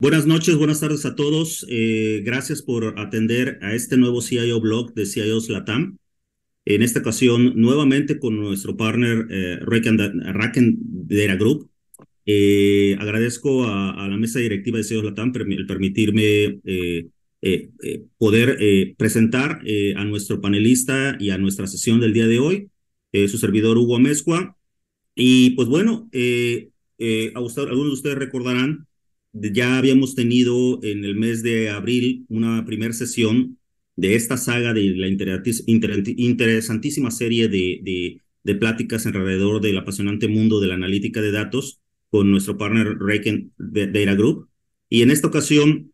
Buenas noches, buenas tardes a todos. Eh, gracias por atender a este nuevo CIO blog de CIOs Latam. En esta ocasión, nuevamente con nuestro partner eh, Raken Data Group. Eh, agradezco a, la mesa directiva de CIOs Latam el permitirme poder presentar a nuestro panelista y a nuestra sesión del día de hoy, su servidor Hugo Amezcua. Y pues bueno, algunos de ustedes recordarán ya habíamos tenido en el mes de abril una primera sesión de esta saga de la interesantísima serie de, de, de, pláticas alrededor del apasionante mundo de la analítica de datos con nuestro partner Raken Data Group. Y en esta ocasión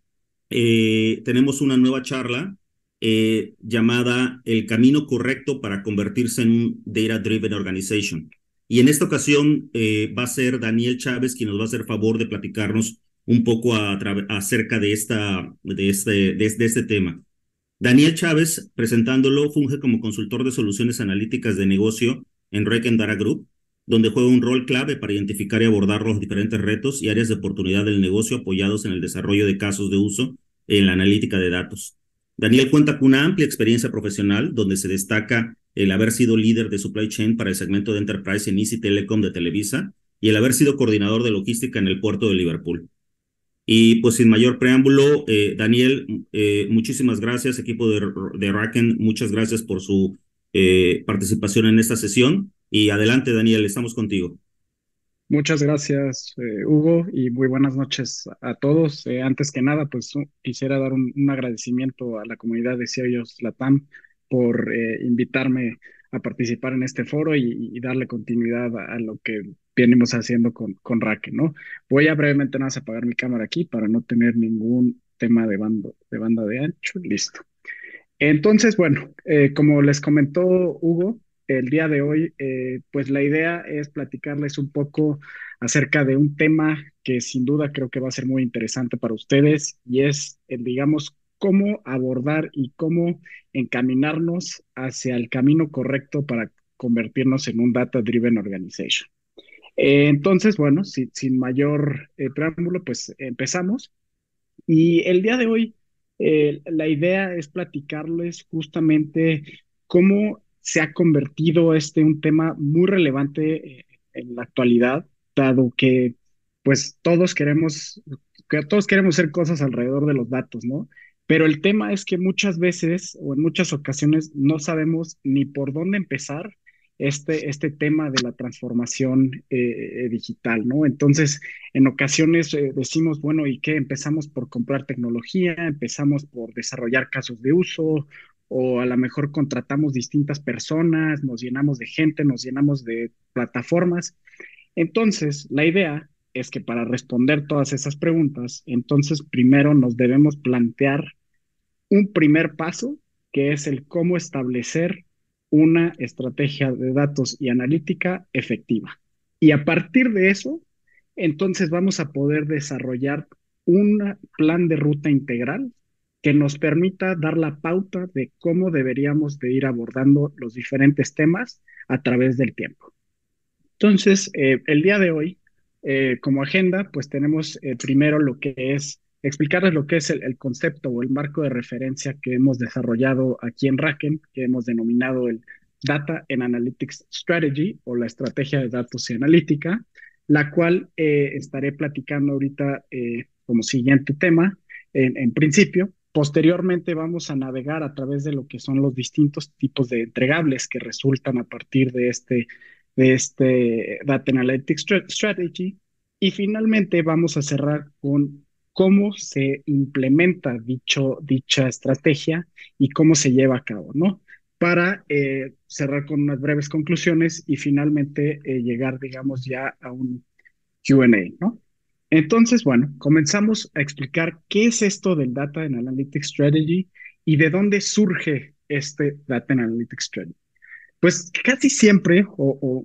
eh, tenemos una nueva charla eh, llamada El camino correcto para convertirse en un Data Driven Organization. Y en esta ocasión eh, va a ser Daniel Chávez quien nos va a hacer favor de platicarnos un poco acerca de, este, de, este tema. Daniel Chávez, presentándolo, funge como consultor de soluciones analíticas de negocio en Dara Group, donde juega un rol clave para identificar y abordar los diferentes retos y áreas de oportunidad del negocio apoyados en el desarrollo de casos de uso en la analítica de datos. Daniel cuenta con una amplia experiencia profesional, donde se destaca el haber sido líder de supply chain para el segmento de Enterprise en Easy Telecom de Televisa y el haber sido coordinador de logística en el puerto de Liverpool. Y pues sin mayor preámbulo, eh, Daniel, eh, muchísimas gracias, equipo de, de Raken, muchas gracias por su eh, participación en esta sesión. Y adelante, Daniel, estamos contigo. Muchas gracias, Hugo, y muy buenas noches a todos. antes que nada, pues quisiera dar un, agradecimiento a la comunidad de CIOs Latam por invitarme a participar en este foro y, darle continuidad a, lo que venimos haciendo con, con Raken, ¿no? Voy a brevemente nada más apagar mi cámara aquí para no tener ningún tema de, bando, de banda de ancho. Listo. Entonces, bueno, eh, como les comentó Hugo, el día de hoy, eh, pues la idea es platicarles un poco acerca de un tema que sin duda creo que va a ser muy interesante para ustedes y es, el, digamos, cómo abordar y cómo encaminarnos hacia el camino correcto para convertirnos en un data driven organization. Eh, entonces, bueno, sin mayor eh, preámbulo, pues empezamos. Y el día de hoy, eh, la idea es platicarles justamente cómo se ha convertido este un tema muy relevante en la actualidad, dado que pues todos queremos, que todos queremos hacer cosas alrededor de los datos, ¿no? Pero el tema es que muchas veces o en muchas ocasiones no sabemos ni por dónde empezar este, este tema de la transformación eh, eh, digital, ¿no? Entonces, en ocasiones eh, decimos, bueno, ¿y qué? Empezamos por comprar tecnología, empezamos por desarrollar casos de uso, o a lo mejor contratamos distintas personas, nos llenamos de gente, nos llenamos de plataformas. Entonces, la idea es que para responder todas esas preguntas, entonces primero nos debemos plantear un primer paso, que es el cómo establecer una estrategia de datos y analítica efectiva. Y a partir de eso, entonces vamos a poder desarrollar un plan de ruta integral que nos permita dar la pauta de cómo deberíamos de ir abordando los diferentes temas a través del tiempo. Entonces, eh, el día de hoy, eh, como agenda, pues tenemos eh, primero lo que es explicarles lo que es el, concepto o el marco de referencia que hemos desarrollado aquí en Raken, que hemos denominado el Data and Analytics Strategy o la estrategia de datos y analítica, la cual eh, estaré platicando ahorita eh, como siguiente tema en, principio. Posteriormente vamos a navegar a través de lo que son los distintos tipos de entregables que resultan a partir de este, de este Data Analytics Strategy. Y finalmente vamos a cerrar con cómo se implementa dicha estrategia y cómo se lleva a cabo, ¿no? Para eh, cerrar con unas breves conclusiones y finalmente eh, llegar, digamos, ya a un QA, ¿no? Entonces, bueno, comenzamos a explicar qué es esto del Data Analytics Strategy y de dónde surge este Data Analytics Strategy. Pues casi siempre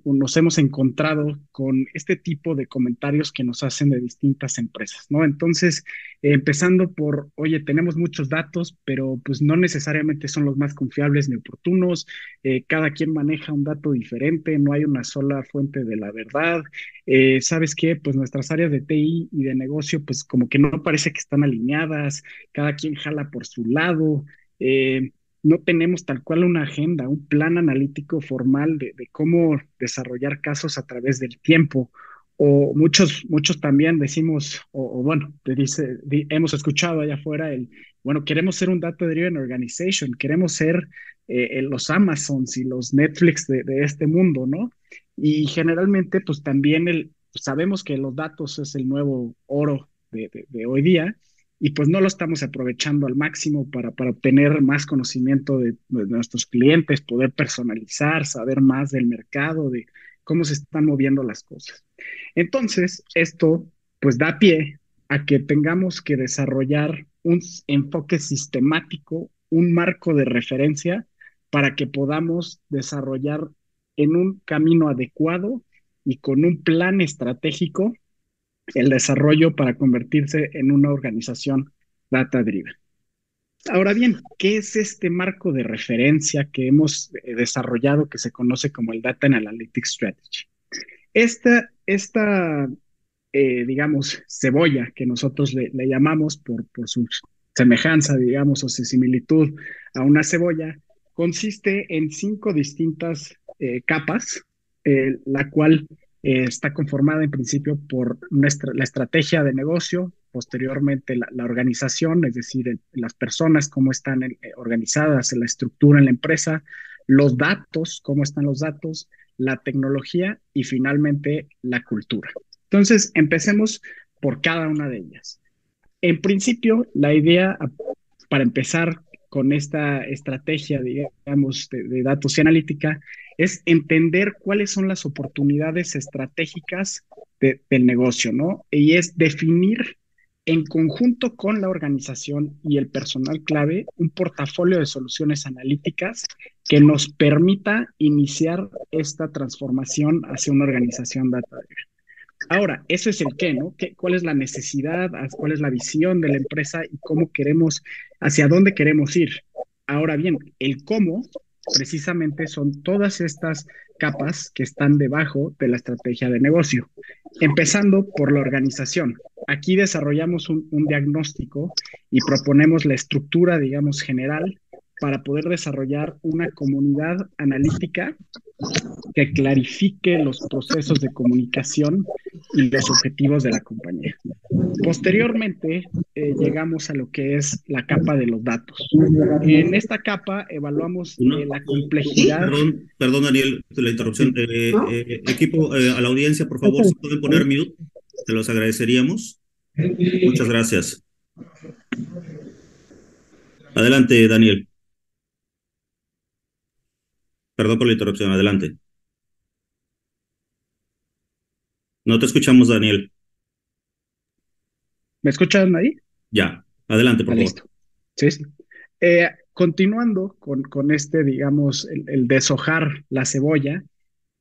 nos hemos encontrado con este tipo de comentarios que nos hacen de distintas empresas, ¿no? Entonces, empezando por, oye, tenemos muchos datos, pero pues no necesariamente son los más confiables ni oportunos, eh, cada quien maneja un dato diferente, no hay una sola fuente de la verdad. Eh, ¿Sabes qué? Pues nuestras áreas de TI y de negocio, pues como que no parece que están alineadas, cada quien jala por su lado. Eh, no tenemos tal cual una agenda, un plan analítico formal de, cómo desarrollar casos a través del tiempo. O muchos, muchos también decimos, o, bueno, te dice, hemos escuchado allá afuera el, bueno, queremos ser un data driven organization, queremos ser eh, los Amazons y los Netflix de, este mundo, ¿no? Y generalmente, pues también el, sabemos que los datos es el nuevo oro de hoy día y pues no lo estamos aprovechando al máximo para, para obtener más conocimiento de, nuestros clientes, poder personalizar, saber más del mercado, de cómo se están moviendo las cosas. Entonces, esto pues da pie a que tengamos que desarrollar un enfoque sistemático, un marco de referencia para que podamos desarrollar en un camino adecuado y con un plan estratégico el desarrollo para convertirse en una organización data driven. Ahora bien, ¿qué es este marco de referencia que hemos eh, desarrollado que se conoce como el Data Analytics Strategy? Esta, esta eh, digamos, cebolla que nosotros le, llamamos por, por su semejanza, digamos, o su similitud a una cebolla, consiste en cinco distintas eh, capas, la cual eh, está conformada en principio por nuestra, la estrategia de negocio, posteriormente la, organización, es decir, las personas, cómo están eh, organizadas la estructura en la empresa, los datos, cómo están los datos, la tecnología y finalmente la cultura. Entonces, empecemos por cada una de ellas. En principio, la idea para empezar con esta estrategia, digamos, de, datos y analítica, es entender cuáles son las oportunidades estratégicas del negocio, ¿no? Y es definir en conjunto con la organización y el personal clave un portafolio de soluciones analíticas que nos permita iniciar esta transformación hacia una organización data Ahora, eso es el qué, ¿no? ¿Qué, ¿Cuál es la necesidad? ¿Cuál es la visión de la empresa y cómo queremos, hacia dónde queremos ir? Ahora bien, el cómo precisamente son todas estas capas que están debajo de la estrategia de negocio. Empezando por la organización. Aquí desarrollamos un diagnóstico y proponemos la estructura, digamos, general para poder desarrollar una comunidad analítica que clarifique los procesos de comunicación y los objetivos de la compañía. Posteriormente, eh, llegamos a lo que es la capa de los datos. En esta capa evaluamos eh, la complejidad. Perdón, perdón, Daniel, la interrupción. Eh, equipo, a la audiencia, por favor, si pueden poner mute, te los agradeceríamos. Muchas gracias. Adelante, Daniel. Perdón por la interrupción, adelante. No te escuchamos, Daniel. ¿Me escuchan ahí? Ya, adelante, por ah, favor. Sí, sí. Eh, continuando con, con, este, digamos, el, deshojar la cebolla,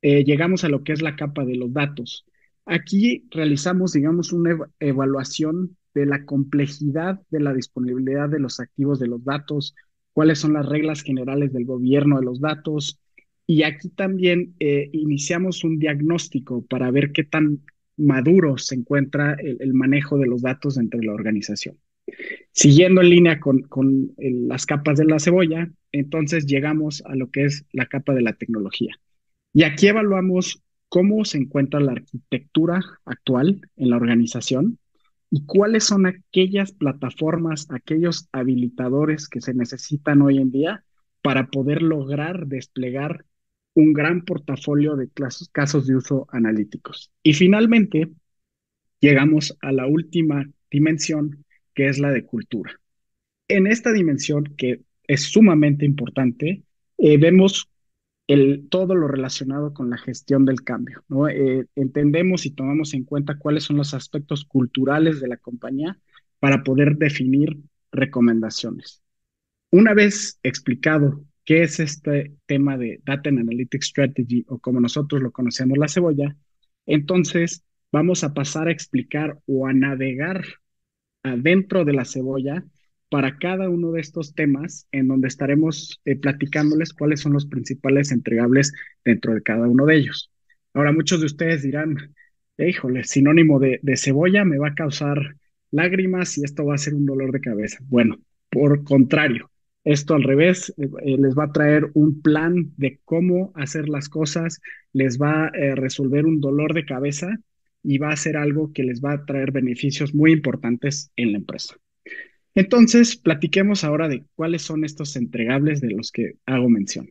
eh, llegamos a lo que es la capa de los datos. Aquí realizamos, digamos, una evaluación de la complejidad de la disponibilidad de los activos de los datos, cuáles son las reglas generales del gobierno de los datos, y aquí también eh, iniciamos un diagnóstico para ver qué tan maduro se encuentra el, manejo de los datos dentro de la organización. Siguiendo en línea con, con las capas de la cebolla, entonces llegamos a lo que es la capa de la tecnología. Y aquí evaluamos cómo se encuentra la arquitectura actual en la organización y cuáles son aquellas plataformas, aquellos habilitadores que se necesitan hoy en día para poder lograr desplegar un gran portafolio de casos de uso analíticos. Y finalmente, llegamos a la última dimensión, que es la de cultura. En esta dimensión, que es sumamente importante, eh, vemos el, todo lo relacionado con la gestión del cambio. Eh, entendemos y tomamos en cuenta cuáles son los aspectos culturales de la compañía para poder definir recomendaciones. Una vez explicado qué es este tema de Data and Analytics Strategy o como nosotros lo conocemos la cebolla, entonces vamos a pasar a explicar o a navegar adentro de la cebolla para cada uno de estos temas en donde estaremos eh, platicándoles cuáles son los principales entregables dentro de cada uno de ellos. Ahora, muchos de ustedes dirán, híjole, sinónimo de, de cebolla me va a causar lágrimas y esto va a ser un dolor de cabeza. Bueno, por contrario, esto al revés, eh, eh, les va a traer un plan de cómo hacer las cosas, les va a eh, resolver un dolor de cabeza y va a ser algo que les va a traer beneficios muy importantes en la empresa. Entonces, platiquemos ahora de cuáles son estos entregables de los que hago mención.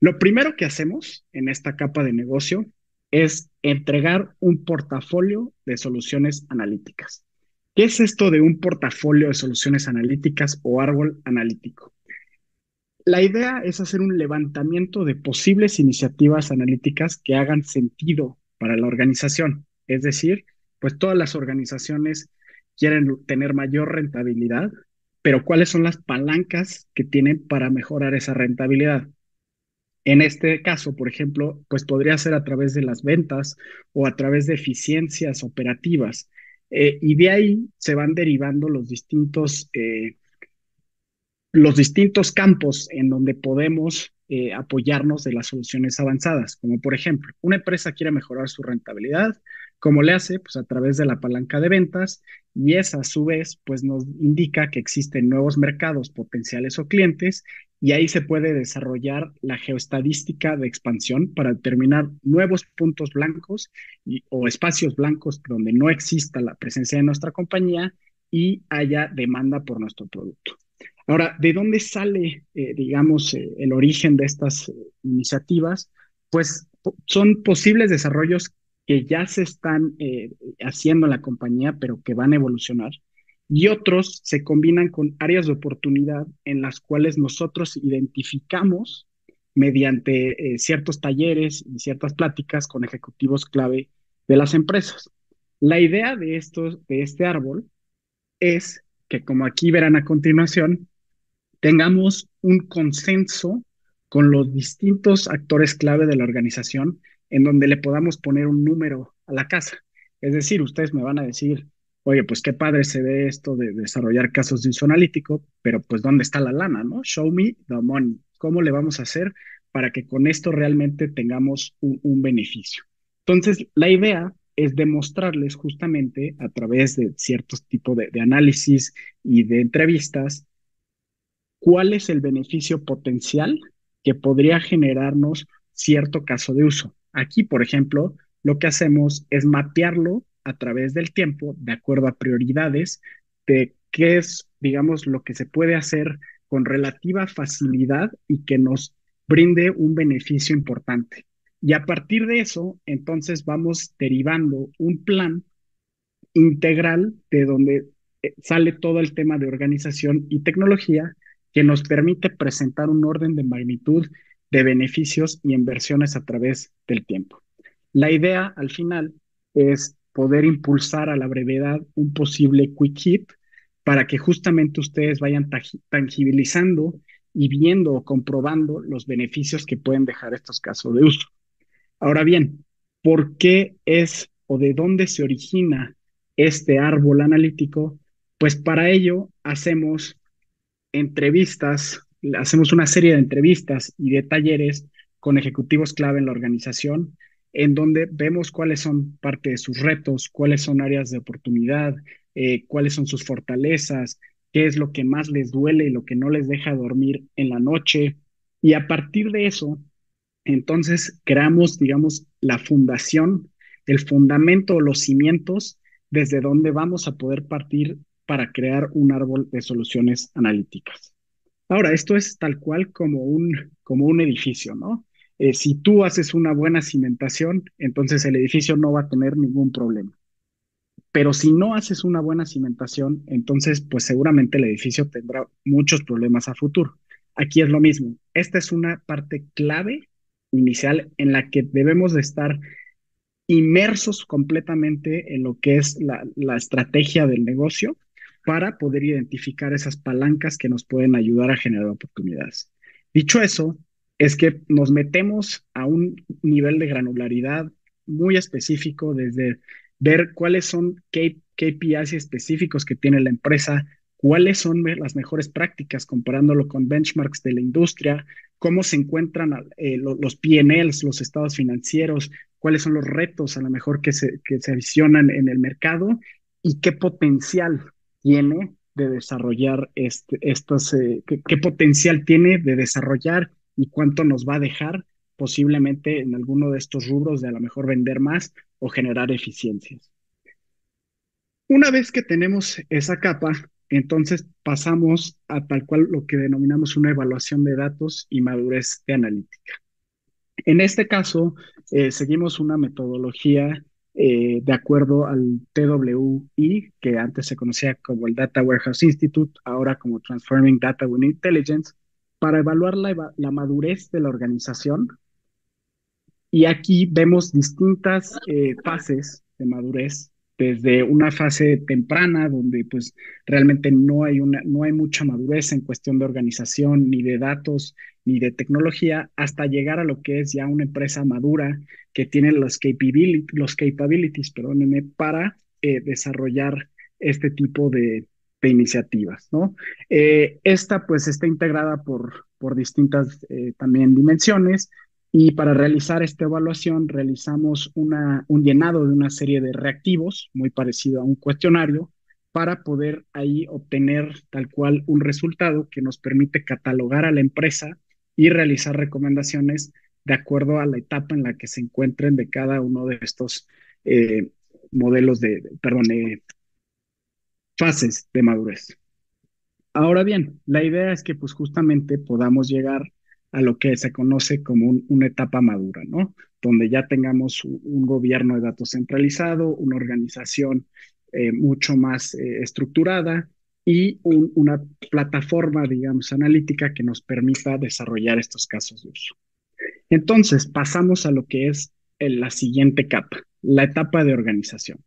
Lo primero que hacemos en esta capa de negocio es entregar un portafolio de soluciones analíticas. ¿Qué es esto de un portafolio de soluciones analíticas o árbol analítico? La idea es hacer un levantamiento de posibles iniciativas analíticas que hagan sentido para la organización. Es decir, pues todas las organizaciones quieren tener mayor rentabilidad, pero ¿cuáles son las palancas que tienen para mejorar esa rentabilidad? En este caso, por ejemplo, pues podría ser a través de las ventas o a través de eficiencias operativas. Eh, y de ahí se van derivando los distintos, eh, los distintos campos en donde podemos eh, apoyarnos de las soluciones avanzadas, como por ejemplo, una empresa quiere mejorar su rentabilidad, ¿cómo le hace? Pues a través de la palanca de ventas y esa a su vez pues nos indica que existen nuevos mercados potenciales o clientes y ahí se puede desarrollar la geoestadística de expansión para determinar nuevos puntos blancos o espacios blancos donde no exista la presencia de nuestra compañía y haya demanda por nuestro producto. Ahora, ¿de dónde sale, eh, digamos, eh, el origen de estas eh, iniciativas? Pues son posibles desarrollos que ya se están haciendo en la compañía, pero que van a evolucionar. Y otros se combinan con áreas de oportunidad en las cuales nosotros identificamos mediante ciertos talleres y ciertas pláticas con ejecutivos clave de las empresas. La idea de, estos, de este árbol es que, como aquí verán a continuación, tengamos un consenso con los distintos actores clave de la organización en donde le podamos poner un número a la casa. Es decir, ustedes me van a decir, oye, pues qué padre se ve esto de desarrollar casos de uso analítico, pero pues ¿dónde está la lana, no? Show me the money. ¿Cómo le vamos a hacer para que con esto realmente tengamos un, beneficio? Entonces, la idea es demostrarles justamente a través de ciertos tipos de análisis y de entrevistas cuál es el beneficio potencial que podría generarnos cierto caso de uso. Aquí, por ejemplo, lo que hacemos es mapearlo a través del tiempo de acuerdo a prioridades de qué es, digamos, lo que se puede hacer con relativa facilidad y que nos brinde un beneficio importante. Y a partir de eso, entonces vamos derivando un plan integral de donde eh, sale todo el tema de organización y tecnología que nos permite presentar un orden de magnitud de beneficios y inversiones a través del tiempo. La idea al final es poder impulsar a la brevedad un posible quick hit para que justamente ustedes vayan tangibilizando y viendo o comprobando los beneficios que pueden dejar estos casos de uso. Ahora bien, ¿por qué es o de dónde se origina este árbol analítico? Pues para ello hacemos entrevistas, hacemos una serie de entrevistas y de talleres con ejecutivos clave en la organización, en donde vemos cuáles son parte de sus retos, cuáles son áreas de oportunidad, eh, cuáles son sus fortalezas, qué es lo que más les duele y lo que no les deja dormir en la noche. Y a partir de eso, entonces creamos, digamos, la fundación, el fundamento, los cimientos desde donde vamos a poder partir para crear un árbol de soluciones analíticas. Ahora, esto es tal cual como un, como un edificio, ¿no? Eh, si tú haces una buena cimentación, entonces el edificio no va a tener ningún problema. Pero si no haces una buena cimentación, entonces pues seguramente el edificio tendrá muchos problemas a futuro. Aquí es lo mismo. Esta es una parte clave inicial en la que debemos de estar inmersos completamente en lo que es la estrategia del negocio para poder identificar esas palancas que nos pueden ayudar a generar oportunidades. Dicho eso, es que nos metemos a un nivel de granularidad muy específico desde ver cuáles son KPIs específicos que tiene la empresa, cuáles son las mejores prácticas comparándolo con benchmarks de la industria, cómo se encuentran eh, los PNLs, los estados financieros, cuáles son los retos a lo mejor que se, que se en el mercado y qué potencial tiene de desarrollar este, estos, eh, qué, potencial tiene de desarrollar y cuánto nos va a dejar posiblemente en alguno de estos rubros de a lo mejor vender más o generar eficiencias. Una vez que tenemos esa capa, entonces pasamos a tal cual lo que denominamos una evaluación de datos y madurez de analítica. En este caso, eh, seguimos una metodología eh, de acuerdo al TWI, que antes se conocía como el Data Warehouse Institute, ahora como Transforming Data with Intelligence, para evaluar la, madurez de la organización. Y aquí vemos distintas eh, fases de madurez desde una fase temprana donde pues realmente no hay una no hay mucha madurez en cuestión de organización ni de datos ni de tecnología hasta llegar a lo que es ya una empresa madura que tiene los capabilities los capabilities perdónenme para eh, desarrollar este tipo de, de iniciativas no eh, esta pues está integrada por por distintas eh, también dimensiones y para realizar esta evaluación realizamos una, un llenado de una serie de reactivos, muy parecido a un cuestionario, para poder ahí obtener tal cual un resultado que nos permite catalogar a la empresa y realizar recomendaciones de acuerdo a la etapa en la que se encuentren de cada uno de estos eh, modelos de, perdón, eh, fases de madurez. Ahora bien, la idea es que pues justamente podamos llegar a lo que se conoce como una etapa madura, ¿no? Donde ya tengamos un, gobierno de datos centralizado, una organización eh, mucho más eh, estructurada y una plataforma, digamos, analítica que nos permita desarrollar estos casos de uso. Entonces, pasamos a lo que es la siguiente capa, la etapa de organización.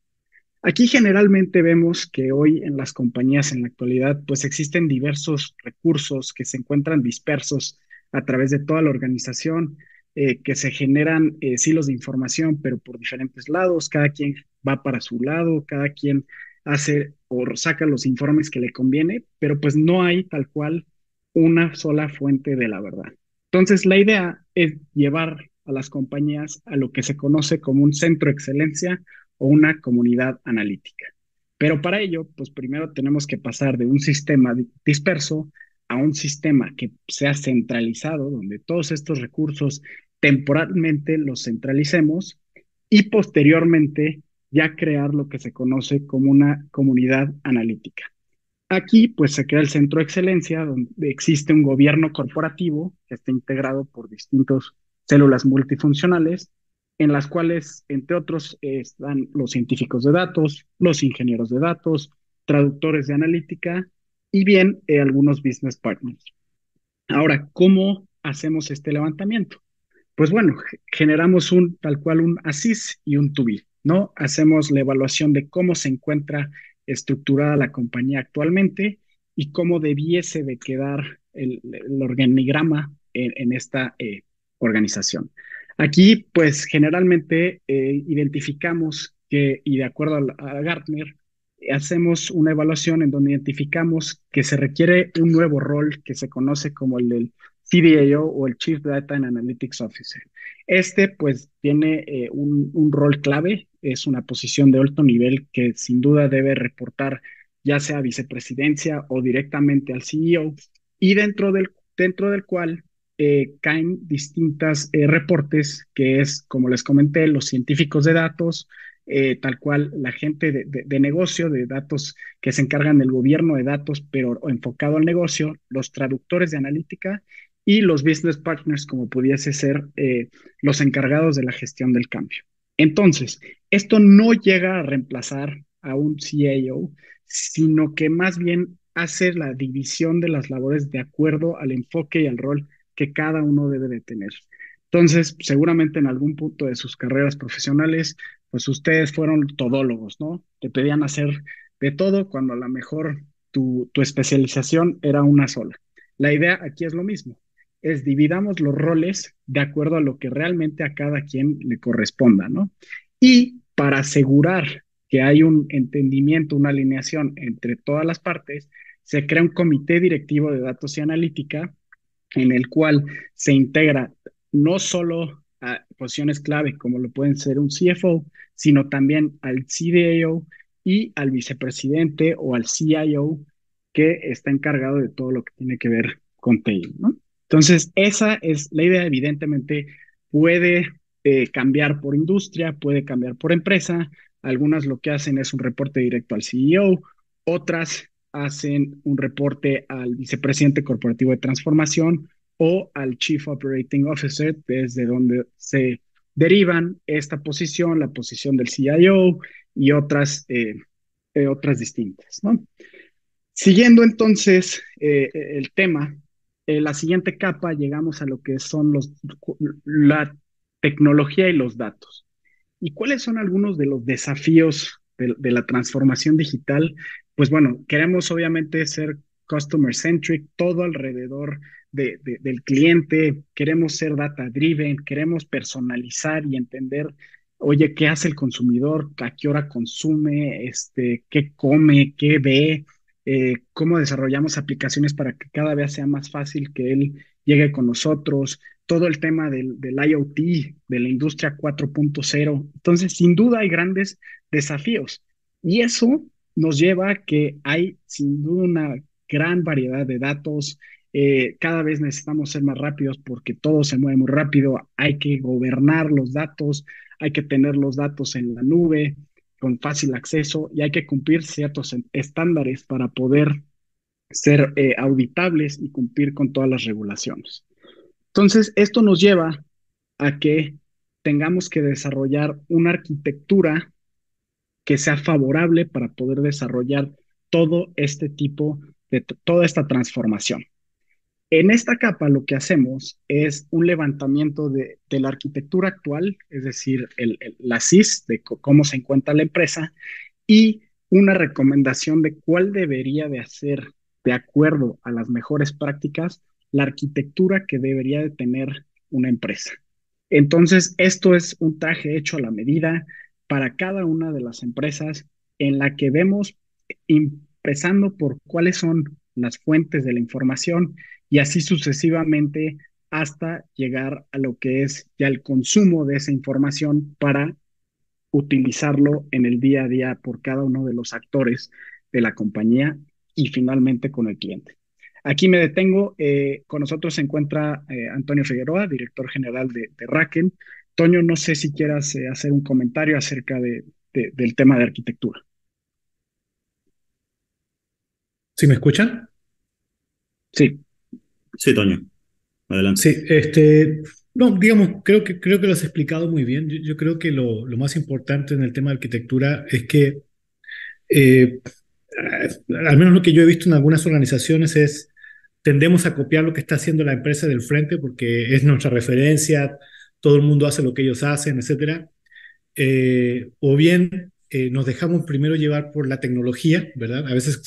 Aquí generalmente vemos que hoy en las compañías en la actualidad, pues existen diversos recursos que se encuentran dispersos a través de toda la organización, eh, que se generan eh, silos de información, pero por diferentes lados, cada quien va para su lado, cada quien hace o saca los informes que le conviene, pero pues no hay tal cual una sola fuente de la verdad. Entonces, la idea es llevar a las compañías a lo que se conoce como un centro de excelencia o una comunidad analítica. Pero para ello, pues primero tenemos que pasar de un sistema disperso a un sistema que sea centralizado, donde todos estos recursos temporalmente los centralicemos y posteriormente ya crear lo que se conoce como una comunidad analítica. Aquí pues se crea el centro de excelencia donde existe un gobierno corporativo que está integrado por distintas células multifuncionales en las cuales, entre otros, están los científicos de datos, los ingenieros de datos, traductores de analítica y bien eh, algunos business partners. Ahora, ¿cómo hacemos este levantamiento? Pues bueno, generamos un tal cual un ASIS y un TUBI, ¿no? Hacemos la evaluación de cómo se encuentra estructurada la compañía actualmente y cómo debiese de quedar el, organigrama en, esta eh, organización. Aquí, pues generalmente eh, identificamos que, y de acuerdo a Gartner, hacemos una evaluación en donde identificamos que se requiere un nuevo rol que se conoce como el del CDAO o el Chief Data and Analytics Officer. Este pues tiene eh, un, un, rol clave, es una posición de alto nivel que sin duda debe reportar ya sea a vicepresidencia o directamente al CEO y dentro del, dentro del cual eh, caen distintas eh, reportes que es, como les comenté, los científicos de datos, eh, tal cual la gente de, negocio, de datos que se encargan del gobierno de datos, pero enfocado al negocio, los traductores de analítica y los business partners, como pudiese ser los encargados de la gestión del cambio. Entonces, esto no llega a reemplazar a un CIO, sino que más bien hace la división de las labores de acuerdo al enfoque y al rol que cada uno debe de tener. Entonces, seguramente en algún punto de sus carreras profesionales pues ustedes fueron todólogos, ¿no? Te pedían hacer de todo cuando a lo mejor tu, tu especialización era una sola. La idea aquí es lo mismo, es dividamos los roles de acuerdo a lo que realmente a cada quien le corresponda, ¿no? Y para asegurar que hay un entendimiento, una alineación entre todas las partes, se crea un comité directivo de datos y analítica en el cual se integra no solo a posiciones clave como lo pueden ser un CFO, sino también al CDAO y al vicepresidente o al CIO que está encargado de todo lo que tiene que ver con TI. Entonces, esa es la idea, evidentemente puede eh, cambiar por industria, puede cambiar por empresa, algunas lo que hacen es un reporte directo al CEO, otras hacen un reporte al vicepresidente corporativo de transformación o al Chief Operating Officer, desde donde se derivan esta posición, la posición del CIO y otras, eh, eh, otras distintas. Siguiendo entonces eh, el tema, la siguiente capa llegamos a lo que son los, la tecnología y los datos. ¿Y cuáles son algunos de los desafíos de la transformación digital pues bueno, queremos obviamente ser customer centric, todo alrededor de, del cliente, queremos ser data driven, queremos personalizar y entender, oye, ¿qué hace el consumidor? ¿A qué hora consume? Este, ¿Qué come? ¿Qué ve? Eh, ¿Cómo desarrollamos aplicaciones para que cada vez sea más fácil que él llegue con nosotros? Todo el tema del IoT, de la industria 4.0. Entonces, sin duda hay grandes desafíos. Y eso nos lleva a que hay sin duda una gran variedad de datos. Eh, cada vez necesitamos ser más rápidos porque todo se mueve muy rápido. Hay que gobernar los datos, hay que tener los datos en la nube con fácil acceso y hay que cumplir ciertos estándares para poder ser eh, auditables y cumplir con todas las regulaciones. Entonces, esto nos lleva a que tengamos que desarrollar una arquitectura que sea favorable para poder desarrollar todo este tipo de toda esta transformación. En esta capa lo que hacemos es un levantamiento de, la arquitectura actual, es decir, el, la CIS, de cómo se encuentra la empresa, y una recomendación de cuál debería de hacer, de acuerdo a las mejores prácticas, la arquitectura que debería de tener una empresa. Entonces, esto es un traje hecho a la medida, para cada una de las empresas en la que vemos empezando por cuáles son las fuentes de la información y así sucesivamente hasta llegar a lo que es ya el consumo de esa información para utilizarlo en el día a día por cada uno de los actores de la compañía y finalmente con el cliente. Aquí me detengo. Eh, con nosotros se encuentra eh, Antonio Figueroa, director general de, de Toño, no sé si quieras eh, hacer un comentario acerca de, del tema de arquitectura. ¿Sí me escuchan? Sí. Sí, Toño. Adelante. Sí, este, no, digamos, creo que, creo que lo has explicado muy bien. Yo, creo que lo, lo, más importante en el tema de arquitectura es que, eh, al menos lo que yo he visto en algunas organizaciones es, tendemos a copiar lo que está haciendo la empresa del frente porque es nuestra referencia, todo el mundo hace lo que ellos hacen, etcétera. Eh, o bien eh, nos dejamos primero llevar por la tecnología, ¿verdad? A veces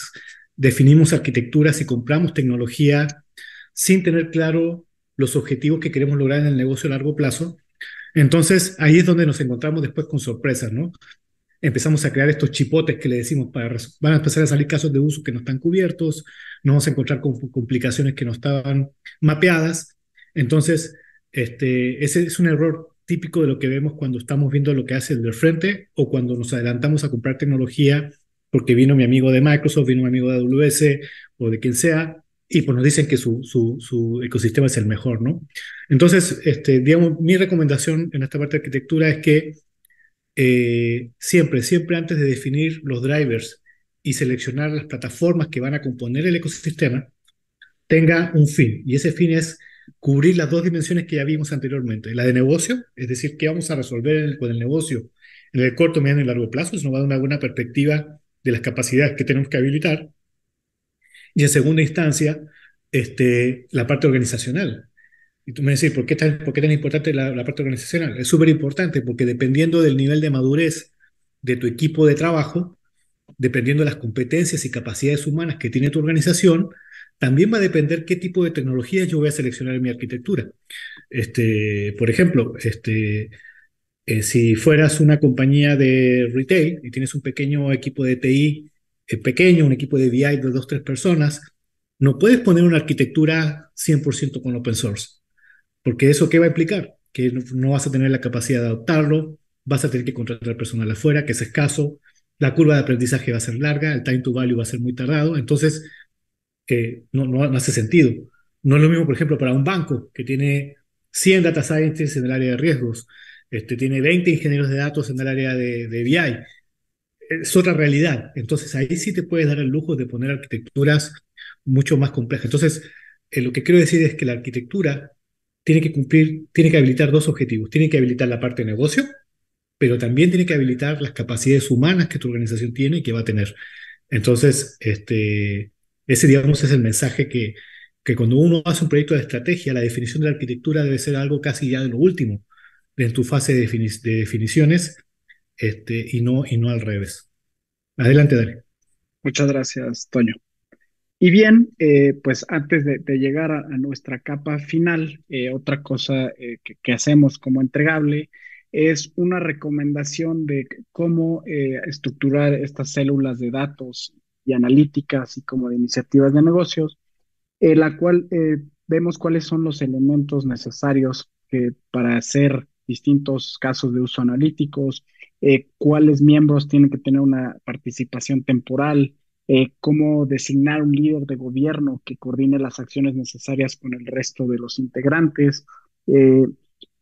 definimos arquitecturas y compramos tecnología sin tener claro los objetivos que queremos lograr en el negocio a largo plazo. Entonces, ahí es donde nos encontramos después con sorpresas, ¿no? Empezamos a crear estos chipotes que le decimos, para, van a empezar a salir casos de uso que no están cubiertos, nos vamos a encontrar con complicaciones que no estaban mapeadas. Entonces, este, ese es un error típico de lo que vemos cuando estamos viendo lo que hace el del frente o cuando nos adelantamos a comprar tecnología porque vino mi amigo de Microsoft, vino mi amigo de AWS o de quien sea, y pues nos dicen que su, su, su ecosistema es el mejor, ¿no? Entonces, este, digamos, mi recomendación en esta parte de arquitectura es que eh, siempre, siempre antes de definir los drivers y seleccionar las plataformas que van a componer el ecosistema, tenga un fin. Y ese fin es cubrir las dos dimensiones que ya vimos anteriormente. La de negocio, es decir, qué vamos a resolver con el negocio en el corto, mediano y largo plazo. Eso nos va a dar una buena perspectiva de las capacidades que tenemos que habilitar. Y en segunda instancia, este, la parte organizacional. Y tú me decís, ¿por qué tan, por qué tan importante la, la parte organizacional? Es súper importante porque dependiendo del nivel de madurez de tu equipo de trabajo, dependiendo de las competencias y capacidades humanas que tiene tu organización, también va a depender qué tipo de tecnología yo voy a seleccionar en mi arquitectura. Este, por ejemplo, este, eh, si fueras una compañía de retail y tienes un pequeño equipo de TI eh, pequeño, un equipo de BI de dos, tres personas, no puedes poner una arquitectura 100% con open source, porque eso qué va a implicar? Que no, vas a tener la capacidad de adoptarlo, vas a tener que contratar personal afuera, que es escaso, la curva de aprendizaje va a ser larga, el time to value va a ser muy tardado, entonces eh, no, no, hace sentido. No es lo mismo, por ejemplo, para un banco que tiene 100 data scientists en el área de riesgos, este, tiene 20 ingenieros de datos en el área de, de BI. Es otra realidad. Entonces ahí sí te puedes dar el lujo de poner arquitecturas mucho más complejas. Entonces, eh, lo que quiero decir es que la arquitectura tiene que cumplir, tiene que habilitar dos objetivos. Tiene que habilitar la parte de negocio, pero también tiene que habilitar las capacidades humanas que tu organización tiene y que va a tener. Entonces, este, ese, digamos, es el mensaje que, que cuando uno hace un proyecto de estrategia, la definición de la arquitectura debe ser algo casi ya de lo último en tu fase de, definiciones este, y, no, y no al revés. Adelante, Dani. Muchas gracias, Toño. Y bien, eh, pues antes de, llegar a, nuestra capa final, eh, otra cosa eh, que, hacemos como entregable es una recomendación de cómo estructurar estas células de datos y analíticas y como de iniciativas de negocios, en la cual vemos cuáles son los elementos necesarios para hacer distintos casos de uso analíticos, cuáles miembros tienen que tener una participación temporal, eh, cómo designar un líder de gobierno que coordine las acciones necesarias con el resto de los integrantes, eh,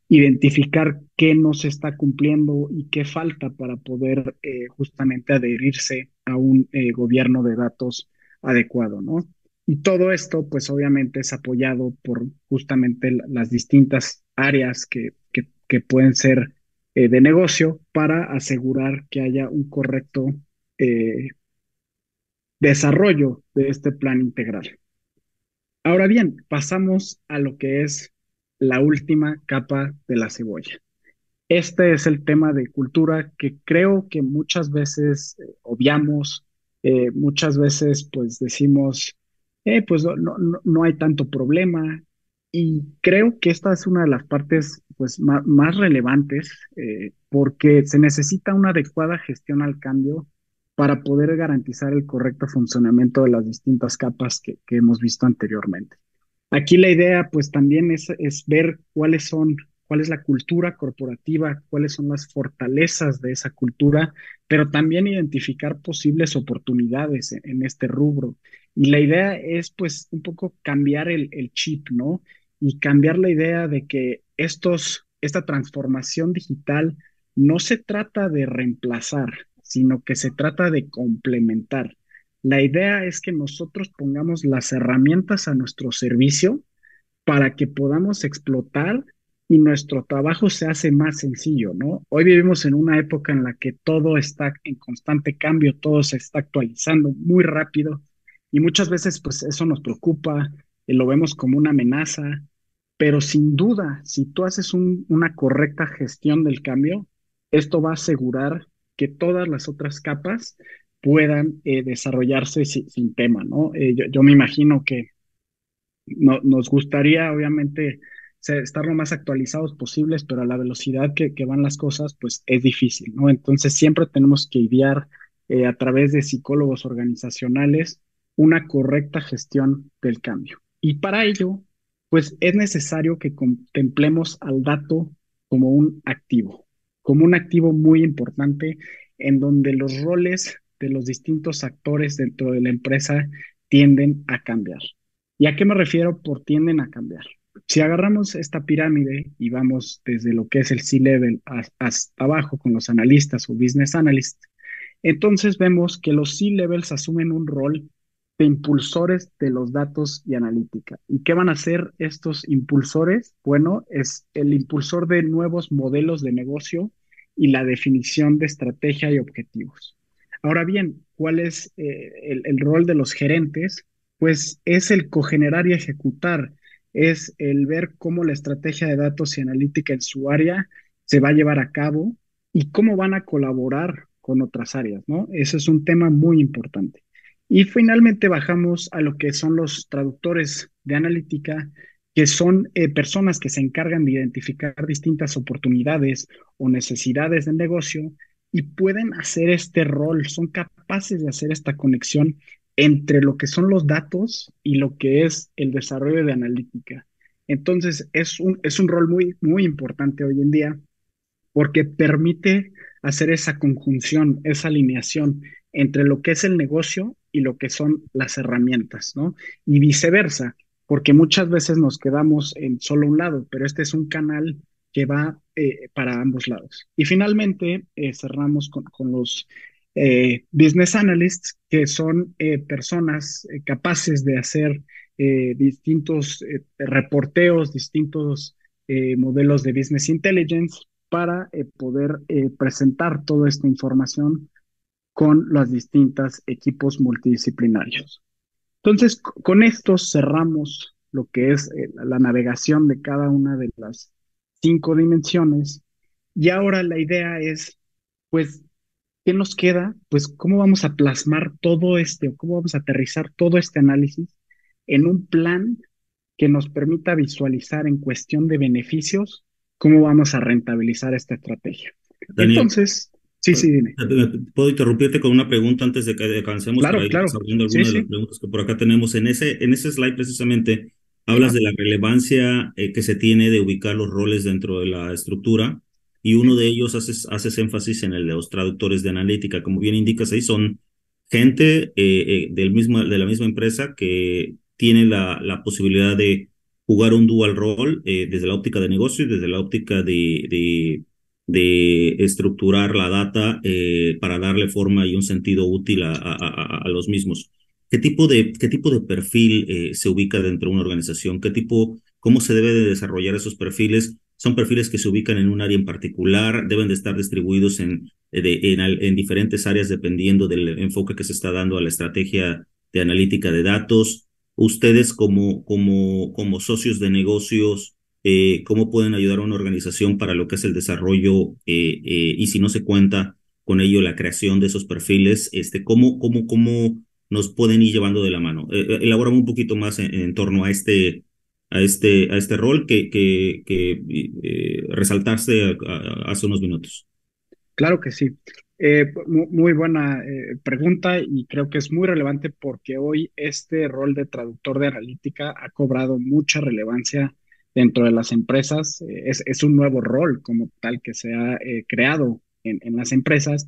identificar qué no se está cumpliendo y qué falta para poder eh, justamente adherirse a un gobierno de datos adecuado, ¿no? Y todo esto, pues obviamente es apoyado por justamente las distintas áreas que, que, pueden ser de negocio para asegurar que haya un correcto desarrollo de este plan integral. Ahora bien, pasamos a lo que es la última capa de la cebolla. Este es el tema de cultura que creo que muchas veces eh, obviamos, eh, muchas veces pues decimos, eh, pues no, no, no, hay tanto problema y creo que esta es una de las partes pues más, relevantes porque se necesita una adecuada gestión al cambio para poder garantizar el correcto funcionamiento de las distintas capas que, hemos visto anteriormente. Aquí la idea, pues también es, es, ver cuáles son, cuál es la cultura corporativa, cuáles son las fortalezas de esa cultura, pero también identificar posibles oportunidades en, este rubro. Y la idea es, pues, un poco cambiar el, el chip, ¿no? Y cambiar la idea de que estos, esta transformación digital no se trata de reemplazar, sino que se trata de complementar. La idea es que nosotros pongamos las herramientas a nuestro servicio para que podamos explotar y nuestro trabajo se hace más sencillo, ¿no? Hoy vivimos en una época en la que todo está en constante cambio, todo se está actualizando muy rápido y muchas veces pues eso nos preocupa, y lo vemos como una amenaza, pero sin duda, si tú haces una correcta gestión del cambio, esto va a asegurar que todas las otras capas puedan eh, desarrollarse sin, tema, ¿no? Eh, yo, me imagino que no, nos gustaría, obviamente, estar lo más actualizados posibles, pero a la velocidad que, van las cosas, pues es difícil, ¿no? Entonces siempre tenemos que idear eh, a través de psicólogos organizacionales una correcta gestión del cambio. Y para ello, pues es necesario que contemplemos al dato como un activo como un activo muy importante en donde los roles de los distintos actores dentro de la empresa tienden a cambiar. ¿Y a qué me refiero por tienden a cambiar? Si agarramos esta pirámide y vamos desde lo que es el C-Level hasta abajo con los analistas o business analysts, entonces vemos que los C-Levels asumen un rol de impulsores de los datos y analítica. ¿Y qué van a hacer estos impulsores? Bueno, es el impulsor de nuevos modelos de negocio y la definición de estrategia y objetivos. Ahora bien, ¿cuál es eh, el, rol de los gerentes? Pues es el cogenerar y ejecutar, es el ver cómo la estrategia de datos y analítica en su área se va a llevar a cabo y cómo van a colaborar con otras áreas, ¿no? Ese es un tema muy importante. Y finalmente bajamos a lo que son los traductores de analítica, que son eh, personas que se encargan de identificar distintas oportunidades o necesidades del negocio y pueden hacer este rol, son capaces de hacer esta conexión entre lo que son los datos y lo que es el desarrollo de analítica. Entonces, es un, es un rol muy, muy importante hoy en día porque permite hacer esa conjunción, esa alineación entre lo que es el negocio y lo que son las herramientas, ¿no? Y viceversa, porque muchas veces nos quedamos en solo un lado, pero este es un canal que va eh, para ambos lados. Y finalmente eh, cerramos con, con los eh, business analysts, que son personas capaces de hacer distintos reporteos, distintos modelos de business intelligence para poder presentar toda esta información con los distintos equipos multidisciplinarios. Entonces, con esto cerramos lo que es la navegación de cada una de las cinco dimensiones. Y ahora la idea es, pues, ¿qué nos queda? Pues, ¿cómo vamos a plasmar todo este, o cómo vamos a aterrizar todo este análisis en un plan que nos permita visualizar en cuestión de beneficios cómo vamos a rentabilizar esta estrategia? Entonces, sí, sí, dime. ¿Puedo interrumpirte con una pregunta antes de que alcancemos claro, claro. algunas de las preguntas que por acá tenemos? En ese, en ese slide precisamente Hablas de la relevancia eh, que se tiene de ubicar los roles dentro de la estructura y uno de ellos haces, haces énfasis en el de los traductores de analítica. Como bien indicas ahí, son gente eh, eh, del mismo, de la misma empresa que tiene la, la posibilidad de jugar un dual rol desde la óptica de negocio y desde la óptica de, de, de estructurar la data para darle forma y un sentido útil a, a, a los mismos. ¿Qué tipo de, qué tipo de perfil eh, se ubica dentro de una organización? ¿Qué tipo, cómo se debe de desarrollar esos perfiles? ¿Son perfiles que se ubican en un área en particular? ¿Deben de estar distribuidos en, en, en diferentes áreas dependiendo del enfoque que se está dando a la estrategia de analítica de datos? Ustedes como, como, como socios de negocios, eh, ¿cómo pueden ayudar a una organización para lo que es el desarrollo eh, y si no se cuenta con ello la creación de esos perfiles? Este, ¿cómo, cómo, cómo nos pueden ir llevando de la mano. Eh, eh elaboramos un poquito más en, torno a este, a este, a este rol que, que, eh, resaltaste hace unos minutos. Claro que sí. Eh, muy buena pregunta y creo que es muy relevante porque hoy este rol de traductor de analítica ha cobrado mucha relevancia dentro de las empresas. es, es, un nuevo rol como tal que se ha creado en, en, las empresas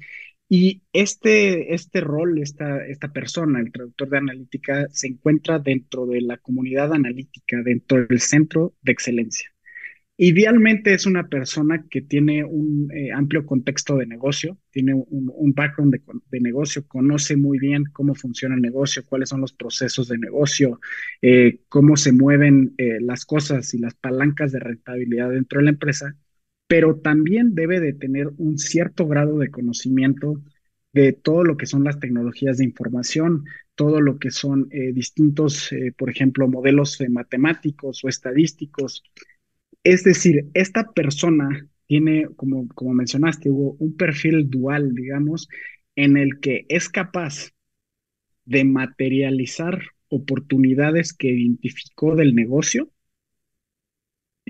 y este, este rol, esta, esta persona, el traductor de analítica, se encuentra dentro de la comunidad analítica, dentro del centro de excelencia. Idealmente es una persona que tiene un eh, amplio contexto de negocio, tiene un, background de, negocio, conoce muy bien cómo funciona el negocio, cuáles son los procesos de negocio, eh, cómo se mueven eh, las cosas y las palancas de rentabilidad dentro de la empresa pero también debe de tener un cierto grado de conocimiento de todo lo que son las tecnologías de información, todo lo que son eh, distintos, eh, por ejemplo, modelos matemáticos o estadísticos. Es decir, esta persona tiene, como, como mencionaste, Hugo, un perfil dual, digamos, en el que es capaz de materializar oportunidades que identificó del negocio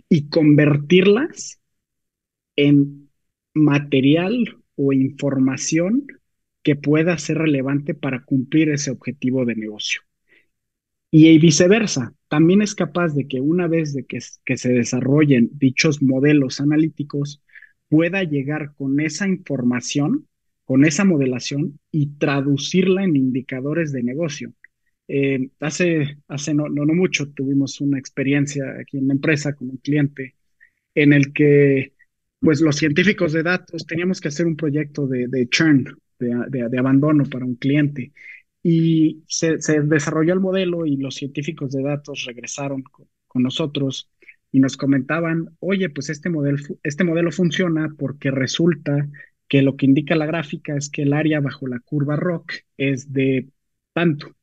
y convertirlas en material o información que pueda ser relevante para cumplir ese objetivo de negocio. Y viceversa, también es capaz de que una vez de que, se desarrollen dichos modelos analíticos, pueda llegar con esa información, con esa modelación y traducirla en indicadores de negocio. Eh, hace hace no, no, no mucho tuvimos una experiencia aquí en la empresa con un cliente en el que pues los científicos de datos teníamos que hacer un proyecto de, churn, de, abandono para un cliente. Y se, desarrolló el modelo y los científicos de datos regresaron con, nosotros y nos comentaban, oye, pues este modelo, este modelo funciona porque resulta que lo que indica la gráfica es que el área bajo la curva ROC es de tanto.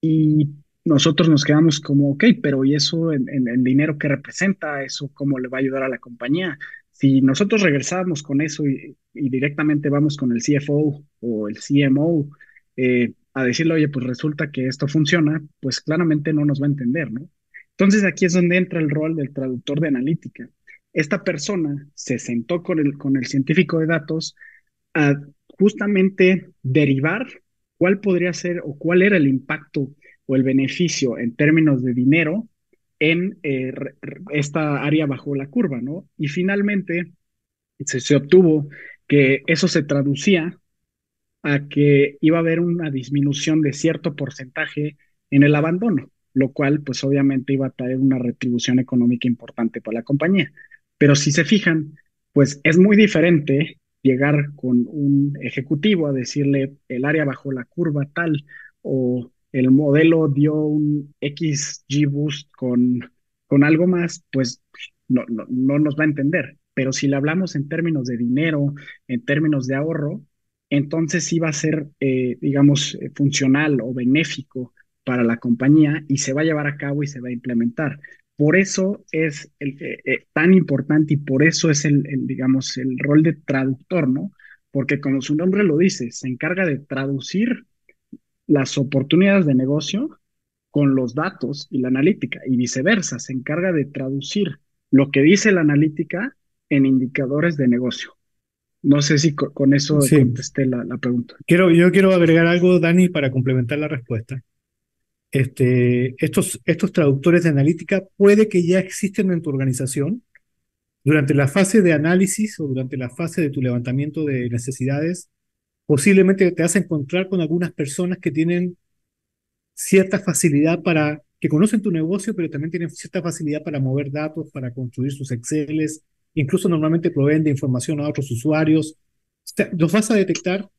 Y nosotros nos quedamos como, ok, pero ¿y eso en, en, dinero que representa? ¿Eso cómo le va a ayudar a la compañía? Si nosotros regresamos con eso y, directamente vamos con el CFO o el CMO, eh, a decirle, oye, pues resulta que esto funciona, pues claramente no nos va a entender, ¿no? Entonces aquí es donde entra el rol del traductor de analítica. Esta persona se sentó con el, con el científico de datos a justamente derivar cuál podría ser o cuál era el impacto o el beneficio en términos de dinero en eh, esta área bajo la curva, ¿no? Y finalmente se, se obtuvo que eso se traducía a que iba a haber una disminución de cierto porcentaje en el abandono, lo cual pues obviamente iba a traer una retribución económica importante para la compañía. Pero si se fijan, pues es muy diferente llegar con un ejecutivo a decirle el área bajo la curva tal o el modelo dio un XG boost con, con algo más, pues no, no, no nos va a entender. Pero si le hablamos en términos de dinero, en términos de ahorro, entonces sí va a ser, eh, digamos, eh, funcional o benéfico para la compañía y se va a llevar a cabo y se va a implementar. Por eso es el, eh, tan importante y por eso es el, digamos, el rol de traductor, ¿no? Porque como su nombre lo dice, se encarga de traducir las oportunidades de negocio con los datos y la analítica y viceversa, se encarga de traducir lo que dice la analítica en indicadores de negocio. No sé si con, eso contesté la, pregunta. Quiero, yo quiero agregar algo, Dani, para complementar la respuesta. Este, estos, estos traductores de analítica puede que ya existen en tu organización. Durante la fase de análisis o durante la fase de tu levantamiento de necesidades, posiblemente te vas a encontrar con algunas personas que tienen cierta facilidad para, que conocen tu negocio, pero también tienen cierta facilidad para mover datos, para construir sus Exceles, incluso normalmente proveen de información a otros usuarios. Los vas a detectar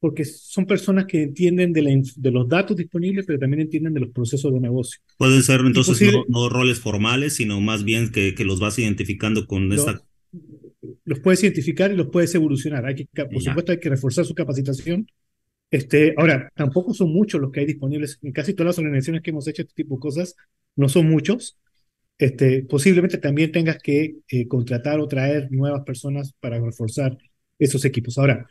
porque son personas que entienden de, de, los datos disponibles, pero también entienden de los procesos de negocio. Pueden ser entonces no, roles formales, sino más bien que, que los vas identificando con esta... Los puedes identificar y los puedes evolucionar. Hay que, por supuesto, hay que reforzar su capacitación. Este, ahora, tampoco son muchos los que hay disponibles. En casi todas las organizaciones que hemos hecho este tipo de cosas, no son muchos. Este, posiblemente también tengas que eh, contratar o traer nuevas personas para reforzar esos equipos. Ahora,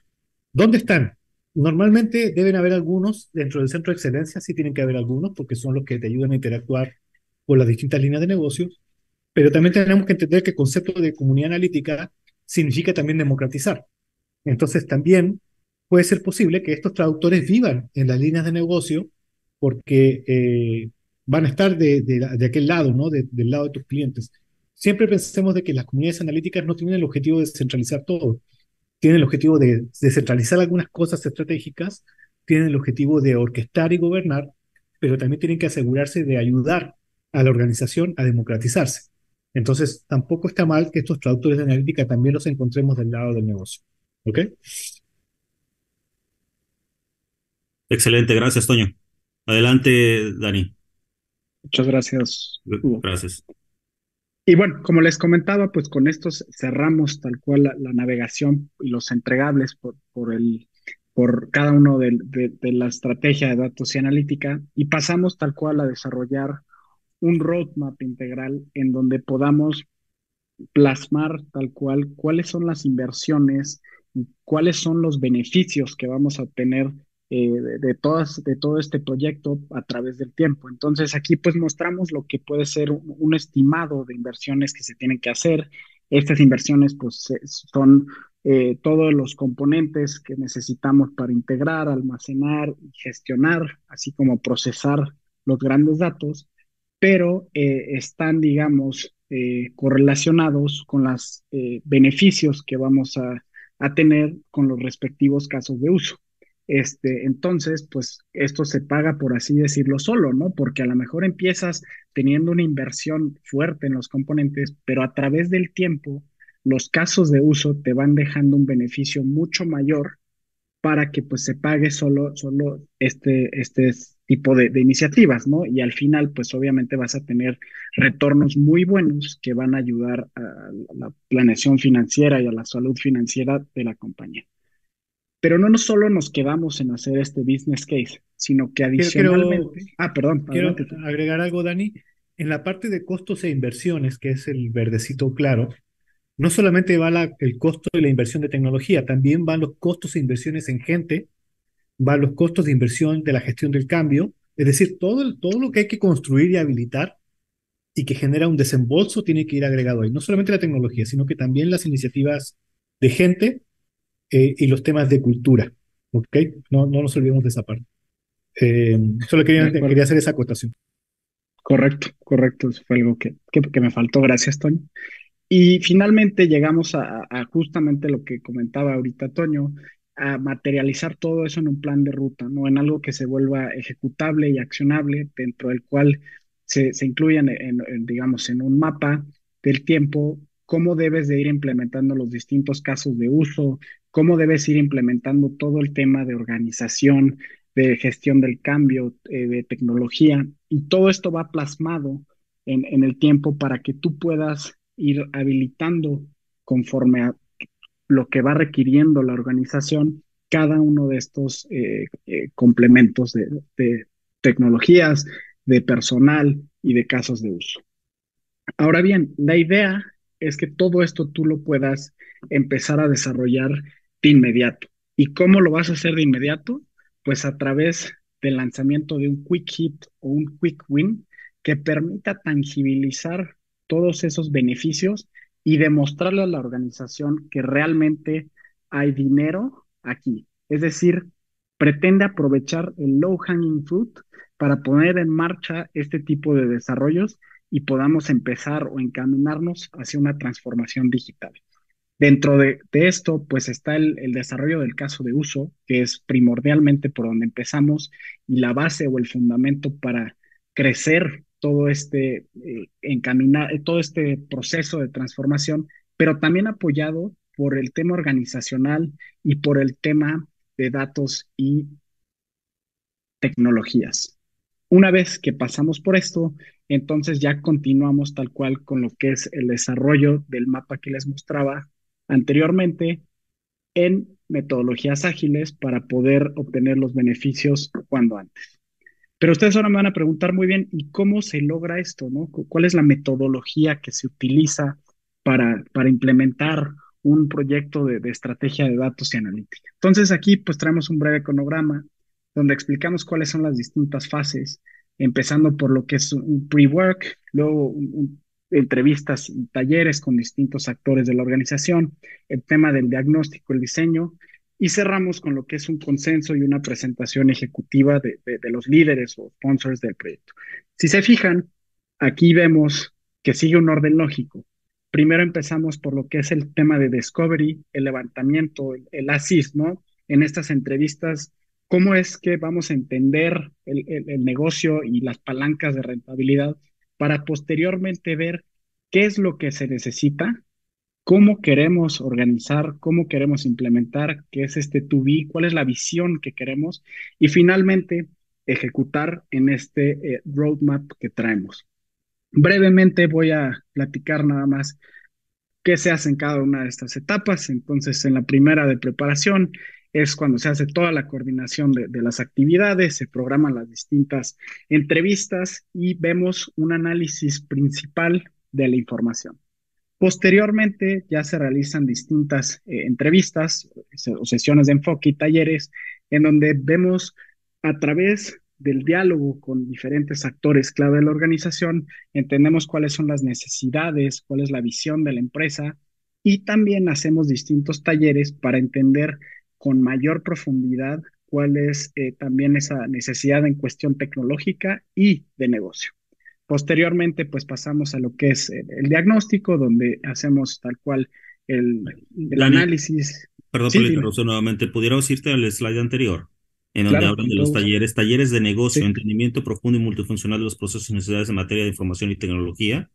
¿dónde están? Normalmente deben haber algunos dentro del centro de excelencia, sí tienen que haber algunos porque son los que te ayudan a interactuar con las distintas líneas de negocios, pero también tenemos que entender que el concepto de comunidad analítica significa también democratizar. Entonces también puede ser posible que estos traductores vivan en las líneas de negocio porque eh, van a estar de, aquel lado, ¿no? del lado de tus clientes. Siempre pensemos de que las comunidades analíticas no tienen el objetivo de centralizar todo, tienen el objetivo de descentralizar algunas cosas estratégicas, tienen el objetivo de orquestar y gobernar, pero también tienen que asegurarse de ayudar a la organización a democratizarse. Entonces, tampoco está mal que estos traductores de analítica también los encontremos del lado del negocio. ¿Ok? Excelente, gracias, Toño. Adelante, Dani. Muchas gracias. Gracias. Y bueno, como les comentaba, pues con estos cerramos tal cual la, navegación y los entregables por, por, el, por cada uno de, de, la estrategia de datos y analítica y pasamos tal cual a desarrollar un roadmap integral en donde podamos plasmar tal cual cuáles son las inversiones y cuáles son los beneficios que vamos a obtener eh, de, todas, de todo este proyecto a través del tiempo. Entonces aquí pues mostramos lo que puede ser un, estimado de inversiones que se tienen que hacer. Estas inversiones pues son eh, todos los componentes que necesitamos para integrar, almacenar y gestionar, así como procesar los grandes datos, pero eh, están, digamos, correlacionados con los beneficios que vamos a, a tener con los respectivos casos de uso. Este, entonces, pues esto se paga, por así decirlo, solo, ¿no? Porque a lo mejor empiezas teniendo una inversión fuerte en los componentes, pero a través del tiempo, los casos de uso te van dejando un beneficio mucho mayor para que pues se pague solo, solo este, este tipo de, de iniciativas, ¿no? Y al final, pues obviamente vas a tener retornos muy buenos que van a ayudar a la planeación financiera y a la salud financiera de la compañía. Pero no, solo nos quedamos en hacer este business case, sino que adicionalmente... ah, perdón. Quiero agregar algo, Dani. En la parte de costos e inversiones, que es el verdecito claro, no solamente va el costo de la inversión de tecnología, también van los costos e inversiones en gente, van los costos de inversión de la gestión del cambio, es decir, todo, todo lo que hay que construir y habilitar y que genera un desembolso tiene que ir agregado ahí. No solamente la tecnología, sino que también las iniciativas de gente eh, y los temas de cultura. ¿Ok? No, no nos olvidemos de esa parte. Eh, solo quería, quería hacer esa acotación. Correcto, correcto. Eso fue algo que, que, me faltó. Gracias, Toño. Y finalmente llegamos a, a, justamente lo que comentaba ahorita Toño, a materializar todo eso en un plan de ruta, ¿no? En algo que se vuelva ejecutable y accionable, dentro del cual se, se incluyan, en, digamos, en un mapa del tiempo, cómo debes de ir implementando los distintos casos de uso, cómo debes ir implementando todo el tema de organización, de gestión del cambio, eh, de tecnología, y todo esto va plasmado en, en el tiempo para que tú puedas ir habilitando conforme a lo que va requiriendo la organización cada uno de estos eh, eh, complementos de, tecnologías, de personal y de casos de uso. Ahora bien, la idea es que todo esto tú lo puedas empezar a desarrollar de inmediato. ¿Y cómo lo vas a hacer de inmediato? Pues a través del lanzamiento de un quick hit o un quick win que permita tangibilizar todos esos beneficios y demostrarle a la organización que realmente hay dinero aquí. Es decir, pretende aprovechar el low hanging fruit para poner en marcha este tipo de desarrollos y podamos empezar o encaminarnos hacia una transformación digital. Dentro de, esto, pues está el, desarrollo del caso de uso, que es primordialmente por donde empezamos y la base o el fundamento para crecer todo este eh, encaminar, eh, todo este proceso de transformación, pero también apoyado por el tema organizacional y por el tema de datos y tecnologías. Una vez que pasamos por esto, entonces ya continuamos tal cual con lo que es el desarrollo del mapa que les mostraba anteriormente en metodologías ágiles para poder obtener los beneficios cuando antes. Pero ustedes ahora me van a preguntar muy bien, ¿y cómo se logra esto? ¿no? ¿Cuál es la metodología que se utiliza para, implementar un proyecto de, estrategia de datos y analítica? Entonces aquí pues traemos un breve cronograma donde explicamos cuáles son las distintas fases, empezando por lo que es un pre-work, luego entrevistas y talleres con distintos actores de la organización, el tema del diagnóstico, el diseño, y cerramos con lo que es un consenso y una presentación ejecutiva de, los líderes o sponsors del proyecto. Si se fijan, aquí vemos que sigue un orden lógico. Primero empezamos por lo que es el tema de discovery, el levantamiento, el, ASIS, ¿no? En estas entrevistas, cómo es que vamos a entender el, el negocio y las palancas de rentabilidad para posteriormente ver qué es lo que se necesita cómo queremos organizar, cómo queremos implementar, qué es este to be, cuál es la visión que queremos y finalmente ejecutar en este eh, roadmap que traemos. Brevemente voy a platicar nada más qué se hace en cada una de estas etapas. Entonces, en la primera de preparación es cuando se hace toda la coordinación de, de las actividades, se programan las distintas entrevistas y vemos un análisis principal de la información. Posteriormente ya se realizan distintas eh, entrevistas o sesiones de enfoque y talleres en donde vemos a través del diálogo con diferentes actores clave de la organización, entendemos cuáles son las necesidades, cuál es la visión de la empresa y también hacemos distintos talleres para entender con mayor profundidad cuál es eh, también esa necesidad en cuestión tecnológica y de negocio. Posteriormente, pues pasamos a lo que es el, diagnóstico, donde hacemos tal cual el, análisis. Perdón por la interrupción nuevamente. ¿Pudiéramos irte al slide anterior? En donde hablan de los talleres, talleres de negocio, entendimiento profundo y multifuncional de los procesos y necesidades en materia de información y tecnología,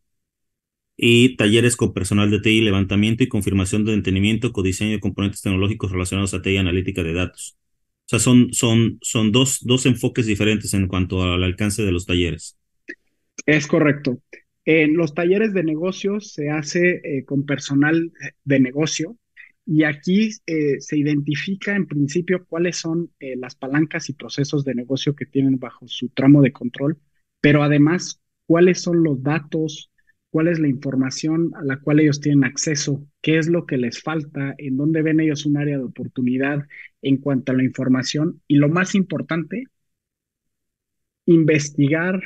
y talleres con personal de TI, levantamiento y confirmación de entendimiento, codiseño de componentes tecnológicos relacionados a TI y analítica de datos. O sea, son, son, son dos, dos enfoques diferentes en cuanto al alcance de los talleres. Es correcto. En los talleres de negocios se hace eh, con personal de negocio y aquí eh, se identifica en principio cuáles son eh, las palancas y procesos de negocio que tienen bajo su tramo de control, pero además cuáles son los datos, cuál es la información a la cual ellos tienen acceso, qué es lo que les falta, en dónde ven ellos un área de oportunidad en cuanto a la información y lo más importante, investigar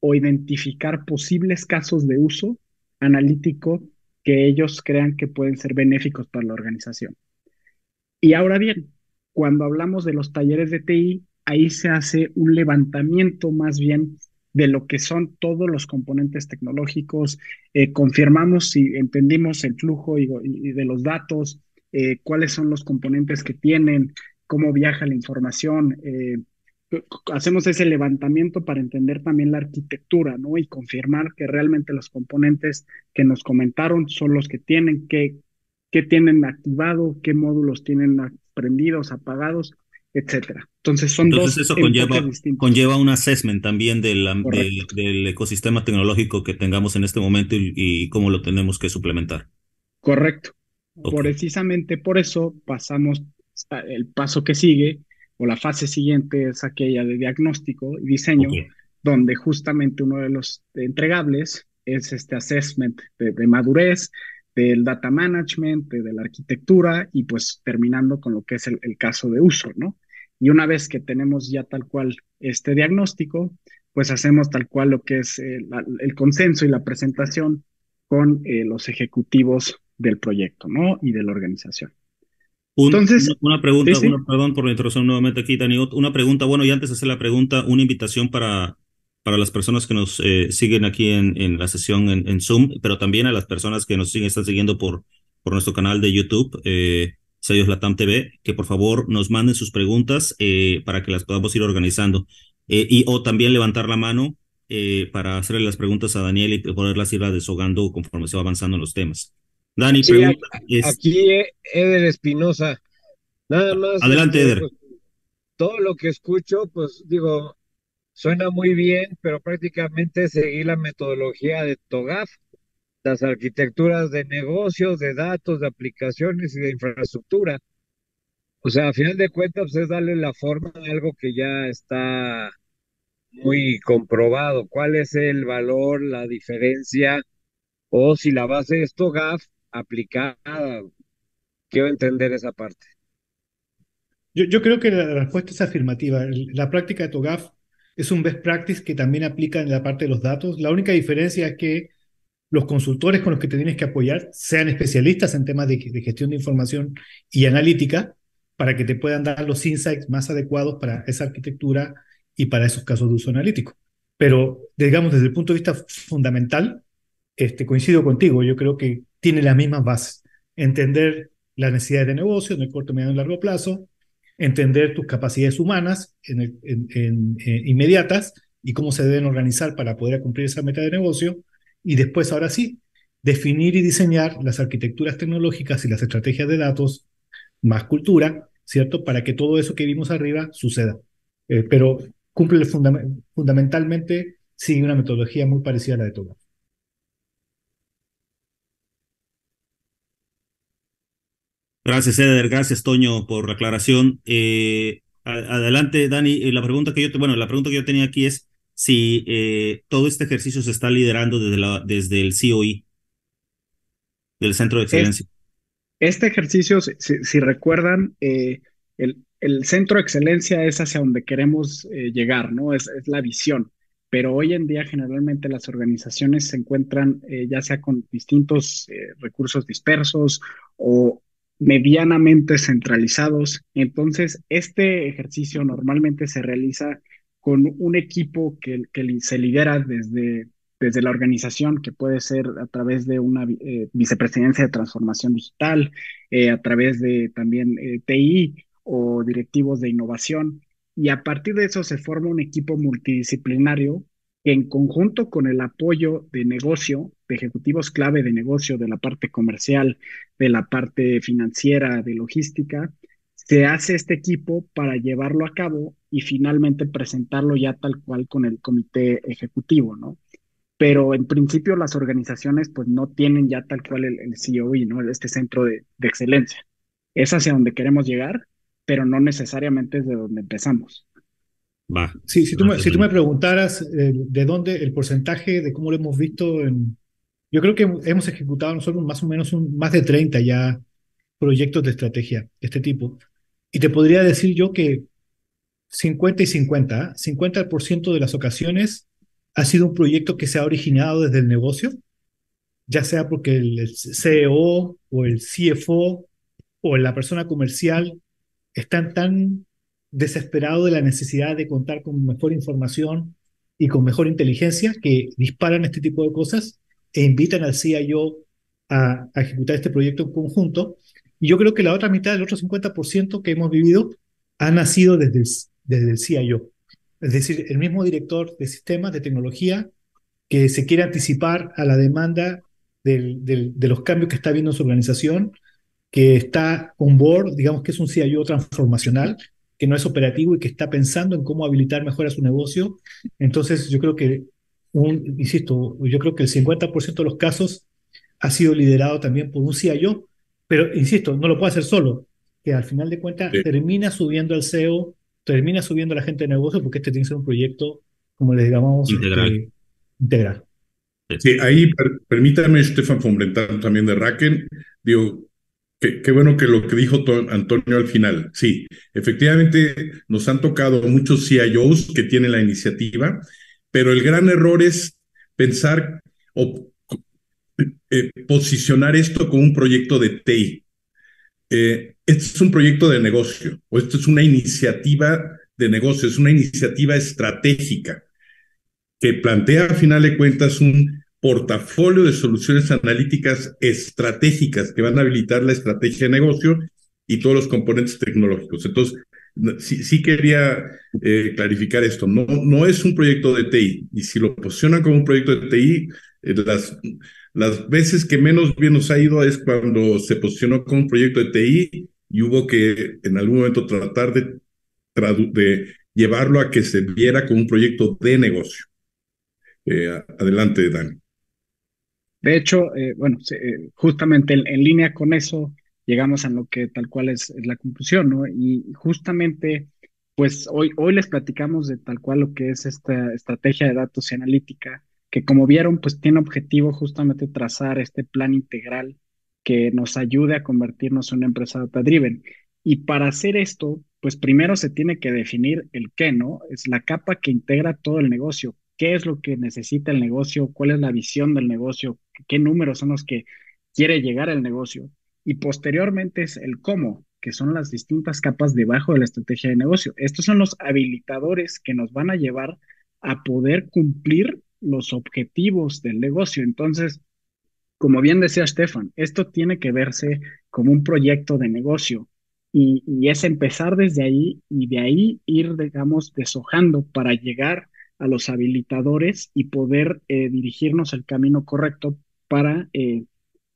o identificar posibles casos de uso analítico que ellos crean que pueden ser benéficos para la organización. Y ahora bien, cuando hablamos de los talleres de TI, ahí se hace un levantamiento más bien de lo que son todos los componentes tecnológicos, eh, confirmamos si entendimos el flujo y, de los datos, eh, cuáles son los componentes que tienen, cómo viaja la información. Eh, hacemos ese levantamiento para entender también la arquitectura, ¿no? Y confirmar que realmente los componentes que nos comentaron son los que tienen, que, que tienen activado, qué módulos tienen prendidos, apagados etcétera. Entonces son Entonces dos eso conlleva, conlleva un assessment también del, del, ecosistema tecnológico que tengamos en este momento y, cómo lo tenemos que suplementar. Correcto. Precisamente por eso pasamos el paso que sigue o la fase siguiente es aquella de diagnóstico y diseño, donde justamente uno de los entregables es este assessment de madurez, del data management, de, la arquitectura y pues terminando con lo que es el, caso de uso, ¿no? Y una vez que tenemos ya tal cual este diagnóstico, pues hacemos tal cual lo que es eh, el consenso y la presentación con eh, los ejecutivos del proyecto, ¿no? Y de la organización. Entonces, una, pregunta, perdón por la introducción nuevamente aquí, Dani. Una pregunta, bueno, y antes de hacer la pregunta, una invitación para para las personas que nos eh, siguen aquí en, en la sesión en, Zoom, pero también a las personas que nos siguen, están siguiendo por, por nuestro canal de YouTube, eh, Sellos Latam TV, que por favor nos manden sus preguntas eh, para que las podamos ir organizando. Eh, y o también levantar la mano para hacerle las preguntas a Daniel y poderlas ir desahogando conforme se va avanzando en los temas. Dani, pregunta. Aquí, Eder Espinosa. Nada más. Adelante, Eder. Pues, todo lo que escucho, pues digo, Suena muy bien, pero prácticamente seguir la metodología de TOGAF, las arquitecturas de negocios, de datos, de aplicaciones y de infraestructura. O sea, a final de cuentas es darle la forma a algo que ya está muy comprobado. ¿Cuál es el valor, la diferencia? O si la base es TOGAF aplicada. Quiero entender esa parte. Yo, creo que la respuesta es afirmativa. La práctica de TOGAF es un best practice que también aplica en la parte de los datos. La única diferencia es que los consultores con los que te tienes que apoyar sean especialistas en temas de, gestión de información y analítica para que te puedan dar los insights más adecuados para esa arquitectura y para esos casos de uso analítico. Pero, digamos, desde el punto de vista fundamental, este, coincido contigo, yo creo que tiene las mismas bases. Entender las necesidades de negocio en el corto, medio y largo plazo, entender tus capacidades humanas en inmediatas y cómo se deben organizar para poder cumplir esa meta de negocio. Y después, ahora sí, definir y diseñar las arquitecturas tecnológicas y las estrategias de datos, más cultura, ¿cierto? Para que todo eso que vimos arriba suceda. Eh, pero cumple fundamentalmente, sigue una metodología muy parecida a la de todo. Gracias, Eder. Gracias, Toño, por la aclaración. Eh, adelante, Dani. Eh, la pregunta que yo, bueno, la pregunta que yo tenía aquí es si eh, todo este ejercicio se está liderando desde, la, desde el COI, del Centro de Excelencia. Este ejercicio, si, recuerdan, el, el, Centro de Excelencia es hacia donde queremos llegar, ¿no? Es, es, la visión. Pero hoy en día generalmente las organizaciones se encuentran ya sea con distintos recursos dispersos o medianamente centralizados. Entonces, este ejercicio normalmente se realiza con un equipo que, se lidera desde, desde la organización, que puede ser a través de una eh, vicepresidencia de transformación digital, eh, a través de también eh, TI o directivos de innovación. Y a partir de eso se forma un equipo multidisciplinario que en conjunto con el apoyo de negocio, de ejecutivos clave de negocio, de la parte comercial, de la parte financiera, de logística, se hace este equipo para llevarlo a cabo y finalmente presentarlo ya tal cual con el comité ejecutivo, ¿no? Pero en principio las organizaciones pues no tienen ya tal cual el, el COE, ¿no? Este centro de, de excelencia. Es hacia donde queremos llegar, pero no necesariamente es de donde empezamos. Sí, si tú, me, si tú me preguntaras eh, de dónde el porcentaje de cómo lo hemos visto en, Yo creo que hemos ejecutado nosotros más o menos un, más de 30 ya proyectos de estrategia de este tipo. Y te podría decir yo que 50 y 50, 50% ¿ah? de las ocasiones ha sido un proyecto que se ha originado desde el negocio, ya sea porque el CEO o el CFO o la persona comercial están tan desesperados de la necesidad de contar con mejor información y con mejor inteligencia que disparan este tipo de cosas e invitan al CIO a, ejecutar este proyecto en conjunto. Y yo creo que la otra mitad, el otro 50% que hemos vivido, ha nacido desde el, CIO. Es decir, el mismo director de sistemas de tecnología que se quiere anticipar a la demanda de los cambios que está viendo en su organización, que está on board, digamos que es un CIO transformacional, que no es operativo y que está pensando en cómo habilitar mejor a su negocio. Entonces, yo creo que, un, insisto, yo creo que el 50% de los casos ha sido liderado también por un CIO, pero, insisto, no lo puede hacer solo, que al final de cuentas termina subiendo al CEO, termina subiendo a la gente de negocio, porque este tiene que ser un proyecto, como le digamos, integral. Este, integral. Sí, ahí per, permítame, Stefan Fombrentar, también de Raken, digo, qué, bueno que lo que dijo Antonio al final. Sí, efectivamente nos han tocado muchos CIOs que tienen la iniciativa, pero el gran error es pensar o eh, posicionar esto como un proyecto de TI. Eh, este es un proyecto de negocio o esto es una iniciativa de negocio, es una iniciativa estratégica que plantea al final de cuentas un portafolio de soluciones analíticas estratégicas que van a habilitar la estrategia de negocio y todos los componentes tecnológicos. Entonces, sí, sí quería eh, clarificar esto. No, no es un proyecto de TI. Y si lo posicionan como un proyecto de TI, eh, las, las veces que menos bien nos ha ido es cuando se posicionó como un proyecto de TI y hubo que en algún momento tratar de, de llevarlo a que se viera como un proyecto de negocio. Eh, adelante, Dani. De hecho, eh, bueno, eh, justamente en, en, línea con eso llegamos a lo que tal cual es, la conclusión, ¿no? Y justamente, pues hoy, hoy les platicamos de tal cual lo que es esta estrategia de datos y analítica, que como vieron, pues tiene objetivo justamente trazar este plan integral que nos ayude a convertirnos en una empresa data-driven. Y para hacer esto, pues primero se tiene que definir el qué, ¿no? Es la capa que integra todo el negocio. ¿Qué es lo que necesita el negocio? ¿Cuál es la visión del negocio? qué números son los que quiere llegar el negocio. Y posteriormente es el cómo, que son las distintas capas debajo de la estrategia de negocio. Estos son los habilitadores que nos van a llevar a poder cumplir los objetivos del negocio. Entonces, como bien decía Stefan, esto tiene que verse como un proyecto de negocio y, es empezar desde ahí y de ahí ir, digamos, deshojando para llegar a los habilitadores y poder eh, dirigirnos el camino correcto para eh,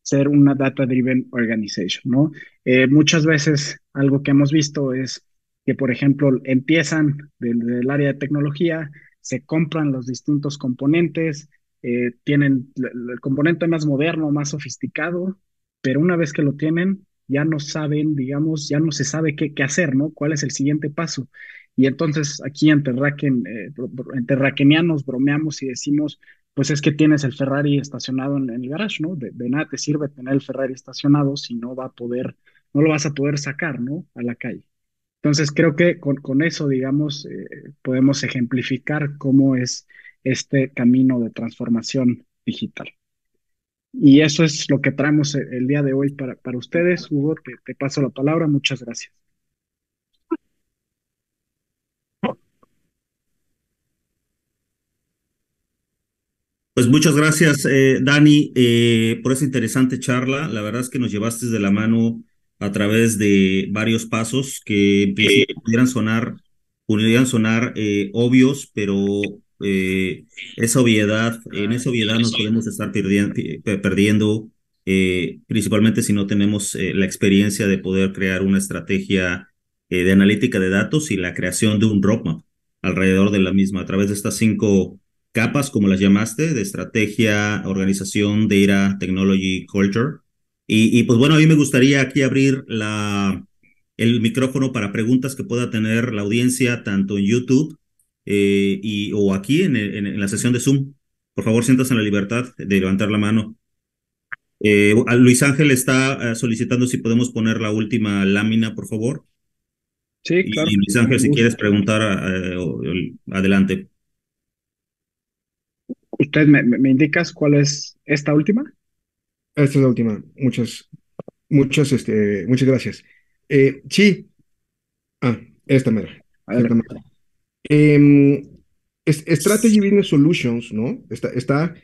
ser una data-driven organization, ¿no? Eh, muchas veces algo que hemos visto es que, por ejemplo, empiezan del, área de tecnología, se compran los distintos componentes, eh, tienen el componente más moderno, más sofisticado, pero una vez que lo tienen, ya no saben, digamos, ya no se sabe qué, qué hacer, ¿no? ¿Cuál es el siguiente paso? Y entonces aquí entre, Raken, eh, entre Rakenianos bromeamos y decimos, pues es que tienes el Ferrari estacionado en, el garage, ¿no? De, nada te sirve tener el Ferrari estacionado si no va a poder, no lo vas a poder sacar, ¿no? A la calle. Entonces creo que con, eso, digamos, eh, podemos ejemplificar cómo es este camino de transformación digital. Y eso es lo que traemos el día de hoy para, para ustedes. Hugo, te paso la palabra. Muchas gracias. Pues muchas gracias, eh, Dani, eh, por esa interesante charla. La verdad es que nos llevaste de la mano a través de varios pasos que pudieran sonar, pudieran sonar eh, obvios, pero eh, esa obviedad, en esa obviedad nos podemos estar perdiendo, perdiendo principalmente si no tenemos la experiencia de poder crear una estrategia de analítica de datos y la creación de un roadmap alrededor de la misma. A través de estas cinco capas, como las llamaste, de estrategia, organización, data, technology, culture. Y, y, pues bueno, a mí me gustaría aquí abrir la, el micrófono para preguntas que pueda tener la audiencia tanto en YouTube eh, y, o aquí en, en, en, la sesión de Zoom. Por favor, siéntase en la libertad de levantar la mano Eh, Luis Ángel está solicitando si podemos poner la última lámina, por favor. Sí, claro. Y Luis Ángel, si quieres preguntar, adelante. ¿Usted me, me, indicas cuál es esta última? Esta es la última. Muchas, muchas, este, muchas gracias. Eh, sí. Ah, esta mera. Esta mera. Eh, Strategy Business Solutions, ¿no? Está, está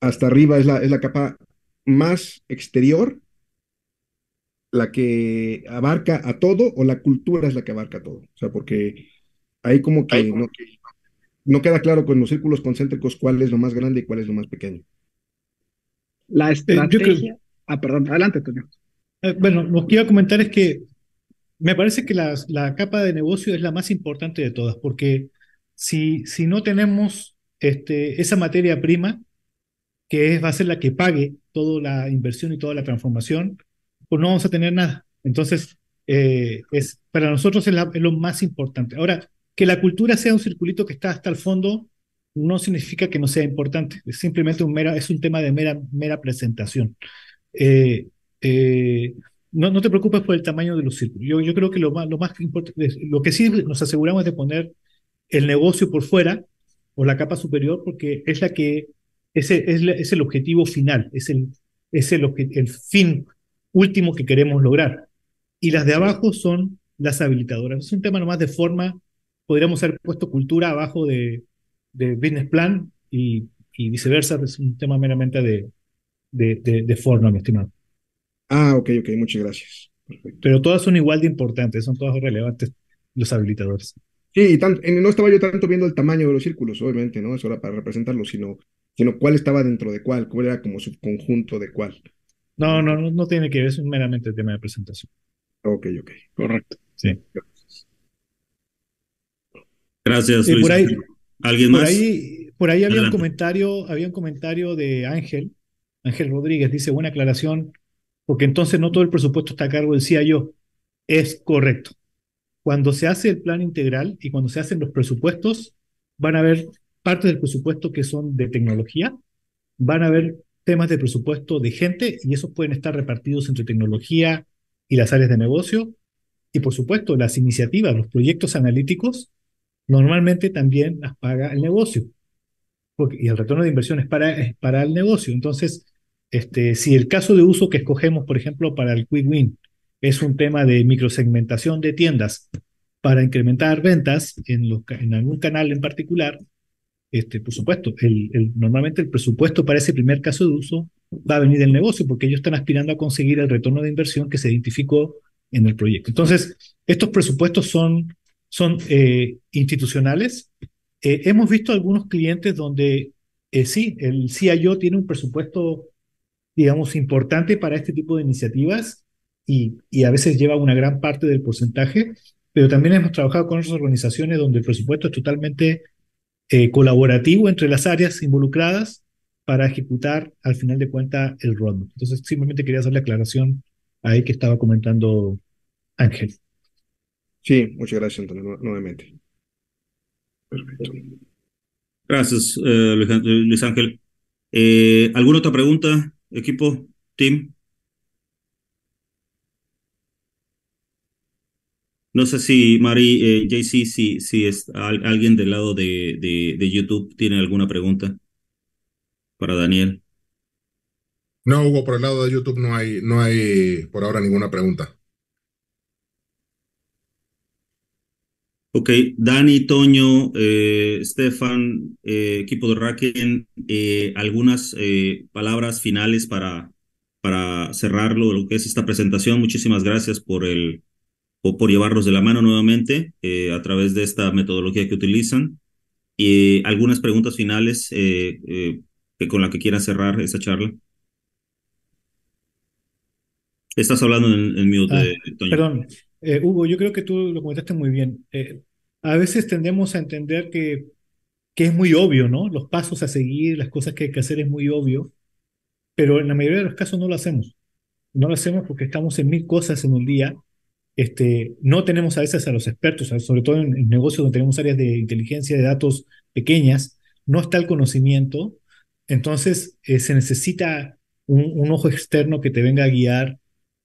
hasta arriba, es la, es la capa más exterior, la que abarca a todo, o la cultura es la que abarca todo. O sea, porque ahí como que no, no queda claro con los círculos concéntricos cuál es lo más grande y cuál es lo más pequeño. La estrategia. Ah, perdón, adelante, Toño. Eh, bueno, lo que iba a comentar es que me parece que la, la, capa de negocio es la más importante de todas, porque si, si no tenemos este, esa materia prima, que es, va a ser la que pague toda la inversión y toda la transformación, pues no vamos a tener nada. Entonces, eh, es, para nosotros es, es, lo más importante. Ahora, que la cultura sea un circulito que está hasta el fondo no significa que no sea importante, es simplemente un mera, es un tema de mera, mera presentación. Eh, eh, no, no, te preocupes por el tamaño de los círculos. Yo, yo creo que lo más, lo más importante, lo que sí nos aseguramos de poner el negocio por fuera o la capa superior, porque es la que es el, es, es el objetivo final, es el, es el, el fin último que queremos lograr. Y las de abajo son las habilitadoras. Es un tema nomás de forma podríamos haber puesto cultura abajo de, de business plan y, y, viceversa, es un tema meramente de, de, de, forma, mi estimado. Ah, ok, ok, muchas gracias. Pero todas son igual de importantes, son todas relevantes los habilitadores. Sí, y no estaba yo tanto viendo el tamaño de los círculos, obviamente, ¿no? Eso era para representarlos, sino, sino cuál estaba dentro de cuál, cuál era como subconjunto de cuál. No, no, no, no tiene que ver, es meramente el tema de presentación. Ok, ok. Correcto. Sí. Gracias, Luis. por ahí, ¿Alguien por más? Ahí, por ahí había un comentario, había un comentario de Ángel, Ángel Rodríguez, dice, buena aclaración, porque entonces no todo el presupuesto está a cargo del CIO. Es correcto. Cuando se hace el plan integral y cuando se hacen los presupuestos, van a haber partes del presupuesto que son de tecnología, van a haber temas de presupuesto de gente y esos pueden estar repartidos entre tecnología y las áreas de negocio. Y por supuesto, las iniciativas, los proyectos analíticos normalmente también las paga el negocio. Porque, y el retorno de inversión es para, para el negocio. Entonces, este, si el caso de uso que escogemos, por ejemplo, para el Quick Win es un tema de microsegmentación de tiendas para incrementar ventas en, en algún canal en particular, este, por supuesto, el, el, normalmente el presupuesto para ese primer caso de uso va a venir del negocio porque ellos están aspirando a conseguir el retorno de inversión que se identificó en el proyecto. Entonces, estos presupuestos son son eh, institucionales. Eh, hemos visto algunos clientes donde eh, sí, el CIO tiene un presupuesto, digamos, importante para este tipo de iniciativas y, y a veces lleva una gran parte del porcentaje, pero también hemos trabajado con otras organizaciones donde el presupuesto es totalmente colaborativo entre las áreas involucradas para ejecutar al final de cuentas el roadmap. Entonces, simplemente quería hacer la aclaración ahí que estaba comentando Ángel. Sí, muchas gracias, Antonio, nuevamente. Perfecto. Gracias, eh, Luis Ángel. Eh, ¿Alguna otra pregunta, equipo, team? No sé si Mari, eh, JC, si, si es alguien del lado de, de, de, YouTube tiene alguna pregunta para Daniel. No, Hugo, por el lado de YouTube no hay, no hay por ahora ninguna pregunta. Ok, Dani, Toño, eh, Stefan, eh, equipo de Raken, eh, algunas eh, palabras finales para, para cerrarlo, lo que es esta presentación. Muchísimas gracias por, el, por, por llevarnos de la mano nuevamente eh, a través de esta metodología que utilizan. Y algunas preguntas finales que con la que quieran cerrar esta charla. Estás hablando en, en mute, Ah, Toño. perdón, eh, Hugo, yo creo que tú lo comentaste muy bien. Eh, a veces tendemos a entender que, que es muy obvio, ¿no? Los pasos a seguir, las cosas que hay que hacer es muy obvio, pero en la mayoría de los casos no lo hacemos. No lo hacemos porque estamos en mil cosas en un día. Este, no tenemos a veces a los expertos, sobre todo en, negocios donde tenemos áreas de inteligencia de datos pequeñas, no está el conocimiento. Entonces, eh, se necesita un, ojo externo que te venga a guiar.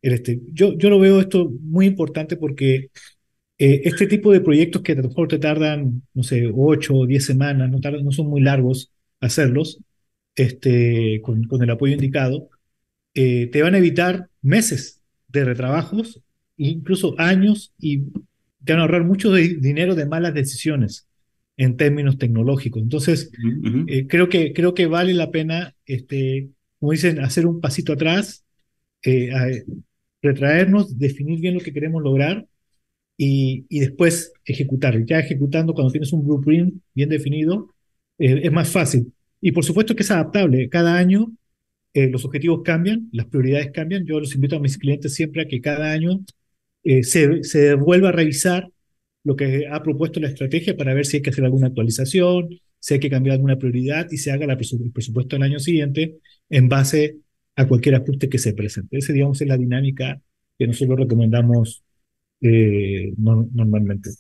Este, yo, yo lo veo esto muy importante porque eh, este tipo de proyectos que a lo mejor te tardan, no sé, 8 o 10 semanas, no, tardan, no son muy largos hacerlos, este, con, con el apoyo indicado, eh, te van a evitar meses de retrabajos, incluso años, y te van a ahorrar mucho dinero de malas decisiones en términos tecnológicos. Entonces, eh, creo, que, creo que vale la pena, este, como dicen, hacer un pasito atrás, eh, retraernos, definir bien lo que queremos lograr y, y, después ejecutar. Ya ejecutando, cuando tienes un blueprint bien definido, es más fácil. Y por supuesto que es adaptable. Cada año eh, los objetivos cambian, las prioridades cambian. Yo los invito a mis clientes siempre a que cada año eh, se, se vuelva a revisar lo que ha propuesto la estrategia para ver si hay que hacer alguna actualización, si hay que cambiar alguna prioridad y se haga el presupuesto del año siguiente en base a cualquier ajuste que se presente. Esa, digamos, es la dinámica que nosotros recomendamos eh, normalmente.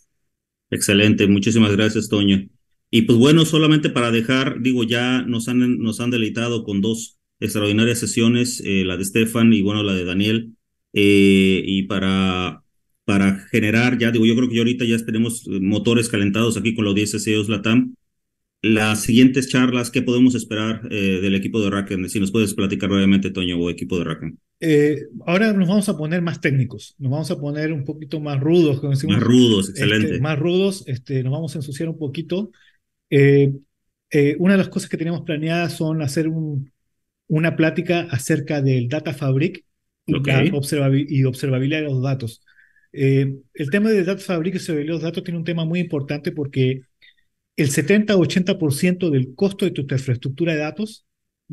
Excelente, muchísimas gracias, Toño. Y pues bueno, solamente para dejar, digo, ya nos han, nos han deleitado con dos extraordinarias sesiones, eh, la de Stefan y bueno, la de Daniel. Eh, y para, para generar, ya digo, yo creo que ahorita ya tenemos motores calentados aquí con la audiencia CEOs Latam. Las siguientes charlas, ¿qué podemos esperar eh, del equipo de Racken? Si nos puedes platicar brevemente, Toño, o equipo de Racken. ahora nos vamos a poner más técnicos, nos vamos a poner un poquito más rudos. Como decimos, más rudos, excelente. Este, más rudos, este, nos vamos a ensuciar un poquito. una de las cosas que teníamos planeadas son hacer un, una plática acerca del Data Fabric y, observabilidad de los datos. Eh, el tema del Data Fabric y observabilidad de los datos tiene un tema muy importante porque el 70-80% del costo de tu infraestructura de datos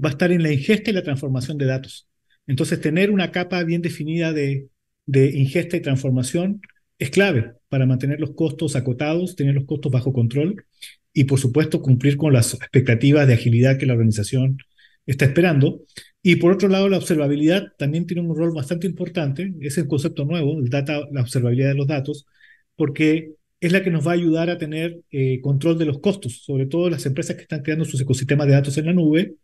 va a estar en la ingesta y la transformación de datos. Entonces, tener una capa bien definida de, ingesta y transformación es clave para mantener los costos acotados, tener los costos bajo control y, por supuesto, cumplir con las expectativas de agilidad que la organización está esperando. Y por otro lado, la observabilidad también tiene un rol bastante importante, es el concepto nuevo, el la observabilidad de los datos, porque es la que nos va a ayudar a tener eh, control de los costos, sobre todo las empresas que están creando sus ecosistemas de datos en la nube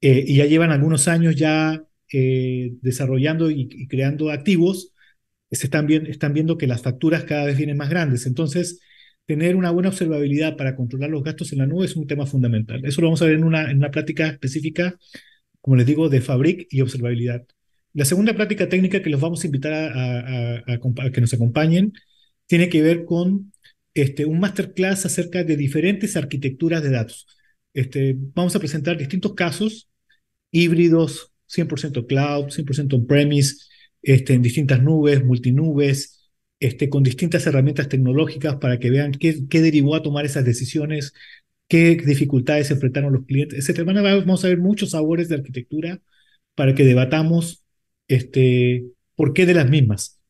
eh, y ya llevan algunos años ya eh, desarrollando y, creando activos, se están, viendo que las facturas cada vez vienen más grandes. Entonces, tener una buena observabilidad para controlar los gastos en la nube es un tema fundamental. Eso lo vamos a ver en una, en una plática específica, como les digo, de Fabric y observabilidad. La segunda práctica técnica que los vamos a invitar a, que nos acompañen tiene que ver con este, un masterclass acerca de diferentes arquitecturas de datos. Este, vamos a presentar distintos casos híbridos, 100% cloud, 100% on-premise, este, en distintas nubes, multinubes, este, con distintas herramientas tecnológicas para que vean qué, derivó a tomar esas decisiones, qué dificultades enfrentaron los clientes, etc. Vamos a ver muchos sabores de arquitectura para que debatamos por qué de las mismas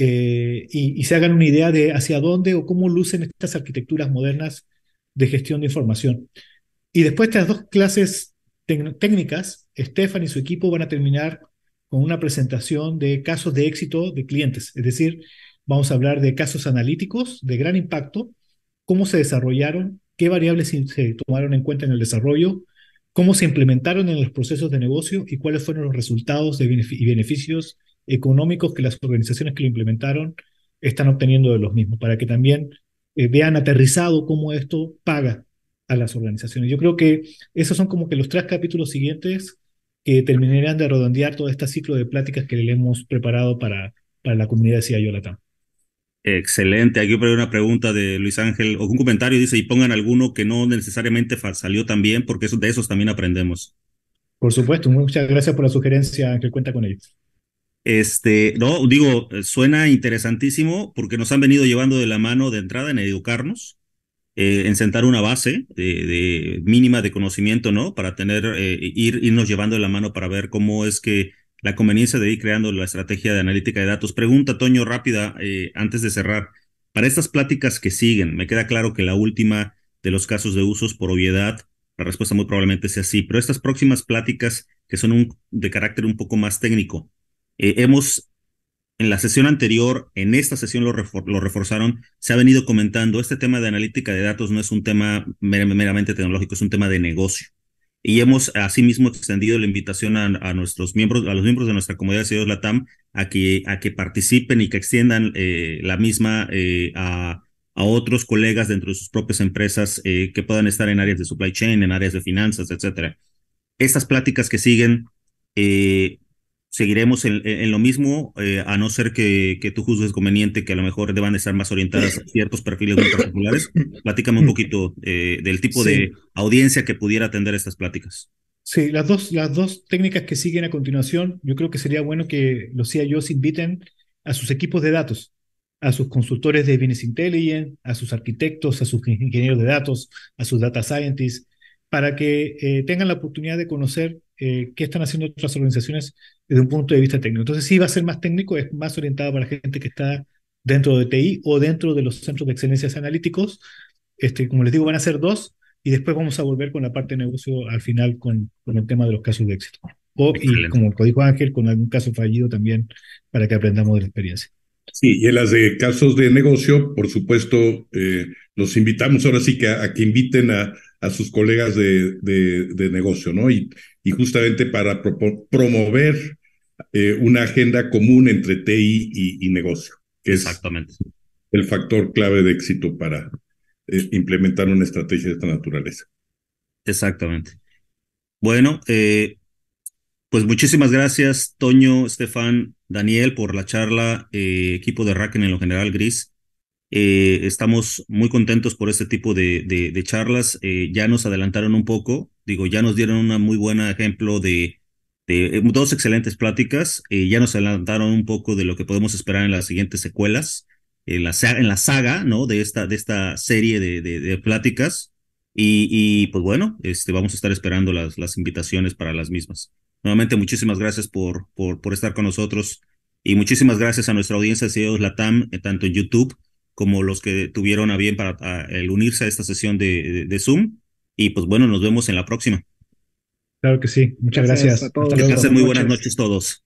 eh, y, se hagan una idea de hacia dónde o cómo lucen estas arquitecturas modernas de gestión de información. Y después de estas dos clases técnicas, Stefan y su equipo van a terminar con una presentación de casos de éxito de clientes, es decir, Vamos a hablar de casos analíticos de gran impacto, cómo se desarrollaron, qué variables se tomaron en cuenta en el desarrollo, cómo se implementaron en los procesos de negocio y cuáles fueron los resultados y beneficios económicos que las organizaciones que lo implementaron están obteniendo de los mismos, para que también eh, vean aterrizado cómo esto paga a las organizaciones. Yo creo que esos son como que los tres capítulos siguientes que terminarán de redondear todo este ciclo de pláticas que le hemos preparado para, para la comunidad de CIO Latam. Excelente. Aquí hay una pregunta de Luis Ángel, o un comentario, dice, y pongan alguno que no necesariamente salió tan bien, porque eso, de esos también aprendemos. Por supuesto, muchas gracias por la sugerencia, que cuenta con ellos. Este, no, digo, suena interesantísimo porque nos han venido llevando de la mano de entrada en educarnos, eh, en sentar una base de, mínima de conocimiento, ¿no? Para tener, eh, ir, irnos llevando de la mano para ver cómo es que la conveniencia de ir creando la estrategia de analítica de datos. Pregunta, Toño, rápida, eh, antes de cerrar. Para estas pláticas que siguen, me queda claro que la última de los casos de usos por obviedad, la respuesta muy probablemente sea sí, pero estas próximas pláticas que son un, de carácter un poco más técnico, eh, hemos, en la sesión anterior, en esta sesión lo, lo, reforzaron, se ha venido comentando, este tema de analítica de datos no es un tema meramente tecnológico, es un tema de negocio. y hemos asimismo extendido la invitación a, nuestros miembros, a los miembros de nuestra comunidad de CIOs LATAM a que, a que participen y que extiendan eh, la misma eh, a, a, otros colegas dentro de sus propias empresas eh, que puedan estar en áreas de supply chain, en áreas de finanzas, etcétera. Estas pláticas que siguen seguiremos en, lo mismo, eh, a no ser que, que tú juzgues conveniente que a lo mejor deban estar más orientadas a ciertos perfiles muy particulares. Platícame un poquito eh, del tipo de audiencia que pudiera atender estas pláticas. Sí, las dos, las dos técnicas que siguen a continuación, yo creo que sería bueno que los CIOs inviten a sus equipos de datos, a sus consultores de Business Intelligence, a sus arquitectos, a sus ingenieros de datos, a sus data scientists, para que eh, tengan la oportunidad de conocer qué están haciendo otras organizaciones desde un punto de vista técnico. Entonces sí va a ser más técnico, es más orientado para gente que está dentro de TI o dentro de los centros de excelencias analíticos. Este, como les digo, van a ser dos y después vamos a volver con la parte de negocio al final con, con el tema de los casos de éxito. O, y como dijo Ángel, con algún caso fallido también para que aprendamos de la experiencia. Sí, y en las de casos de negocio, por supuesto, eh, los invitamos ahora sí que a, que inviten a, a sus colegas de, de, negocio, ¿no? Y, y justamente para promover eh, una agenda común entre TI y, negocio, que Exactamente. es el factor clave de éxito para eh, implementar una estrategia de esta naturaleza. Exactamente. Bueno, eh, pues muchísimas gracias, Toño, Estefan, Daniel, por la charla, equipo de Racken en lo general, Gris. estamos muy contentos por este tipo de, de charlas. ya nos adelantaron un poco, digo, ya nos dieron un muy buen ejemplo de eh, dos excelentes pláticas. Eh, ya nos adelantaron un poco de lo que podemos esperar en las siguientes secuelas, en la, en la saga, ¿no? De esta, de esta serie de, pláticas. Y, pues bueno, este, vamos a estar esperando las, las invitaciones para las mismas. Nuevamente, muchísimas gracias por, por, por estar con nosotros y muchísimas gracias a nuestra audiencia de Latam, eh, tanto en YouTube como los que tuvieron a bien para el unirse a esta sesión de Zoom. Y pues bueno, nos vemos en la próxima. Claro que sí. Muchas gracias. A todos. Que pasen muy buenas noches todos.